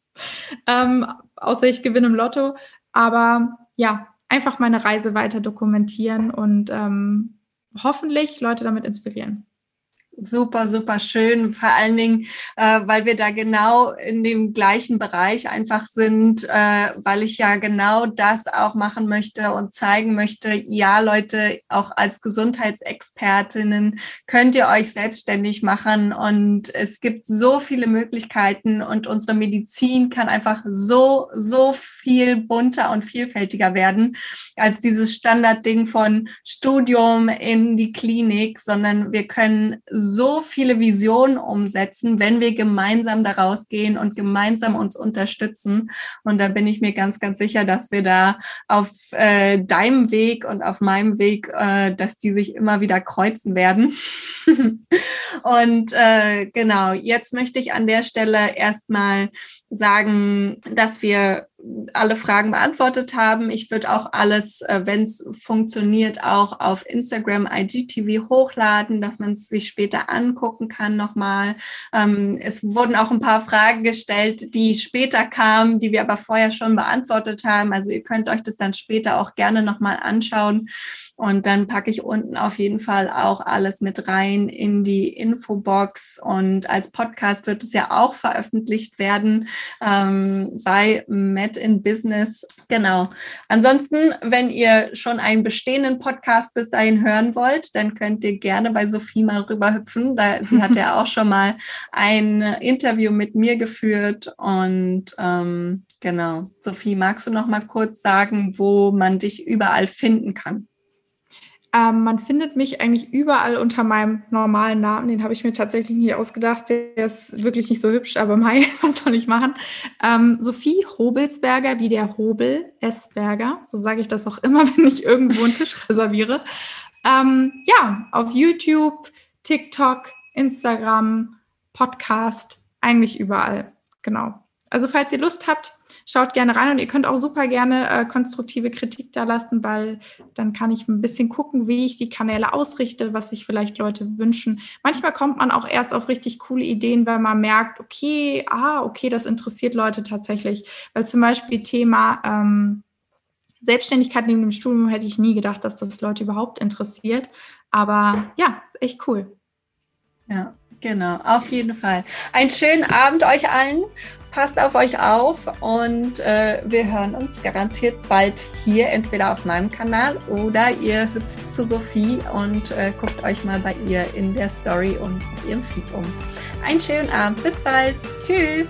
*laughs* ähm, außer ich gewinne im Lotto. Aber ja, einfach meine Reise weiter dokumentieren und ähm, hoffentlich Leute damit inspirieren super, super schön. Vor allen Dingen, äh, weil wir da genau in dem gleichen Bereich einfach sind, äh, weil ich ja genau das auch machen möchte und zeigen möchte, ja, Leute, auch als Gesundheitsexpertinnen könnt ihr euch selbstständig machen und es gibt so viele Möglichkeiten und unsere Medizin kann einfach so, so viel bunter und vielfältiger werden als dieses Standardding von Studium in die Klinik, sondern wir können so viele Visionen umsetzen, wenn wir gemeinsam daraus gehen und gemeinsam uns unterstützen. Und da bin ich mir ganz, ganz sicher, dass wir da auf äh, deinem Weg und auf meinem Weg, äh, dass die sich immer wieder kreuzen werden. *laughs* und äh, genau, jetzt möchte ich an der Stelle erstmal sagen, dass wir alle Fragen beantwortet haben. Ich würde auch alles, äh, wenn es funktioniert, auch auf Instagram IGTV hochladen, dass man es sich später angucken kann nochmal. Ähm, es wurden auch ein paar Fragen gestellt, die später kamen, die wir aber vorher schon beantwortet haben. Also ihr könnt euch das dann später auch gerne nochmal anschauen. Und dann packe ich unten auf jeden Fall auch alles mit rein in die Infobox. Und als Podcast wird es ja auch veröffentlicht werden ähm, bei Met in Business. Genau. Ansonsten, wenn ihr schon einen bestehenden Podcast bis dahin hören wollt, dann könnt ihr gerne bei Sophie mal rüberhüpfen. Da, sie hat ja *laughs* auch schon mal ein Interview mit mir geführt. Und ähm, genau. Sophie, magst du noch mal kurz sagen, wo man dich überall finden kann? Ähm, man findet mich eigentlich überall unter meinem normalen Namen. Den habe ich mir tatsächlich nicht ausgedacht. Der ist wirklich nicht so hübsch, aber *laughs* Mai, was soll ich machen? Ähm, Sophie Hobelsberger, wie der Hobel Esberger. So sage ich das auch immer, *laughs* wenn ich irgendwo einen Tisch reserviere. Ähm, ja, auf YouTube, TikTok, Instagram, Podcast, eigentlich überall. Genau. Also falls ihr Lust habt, schaut gerne rein und ihr könnt auch super gerne äh, konstruktive Kritik da lassen, weil dann kann ich ein bisschen gucken, wie ich die Kanäle ausrichte, was sich vielleicht Leute wünschen. Manchmal kommt man auch erst auf richtig coole Ideen, weil man merkt, okay, ah, okay, das interessiert Leute tatsächlich. Weil zum Beispiel Thema ähm, Selbstständigkeit neben dem Studium hätte ich nie gedacht, dass das Leute überhaupt interessiert. Aber ja, ist echt cool. Ja, genau, auf jeden Fall. Einen schönen Abend euch allen passt auf euch auf und äh, wir hören uns garantiert bald hier, entweder auf meinem Kanal oder ihr hüpft zu Sophie und äh, guckt euch mal bei ihr in der Story und auf ihrem Feed um. Einen schönen Abend, bis bald, tschüss!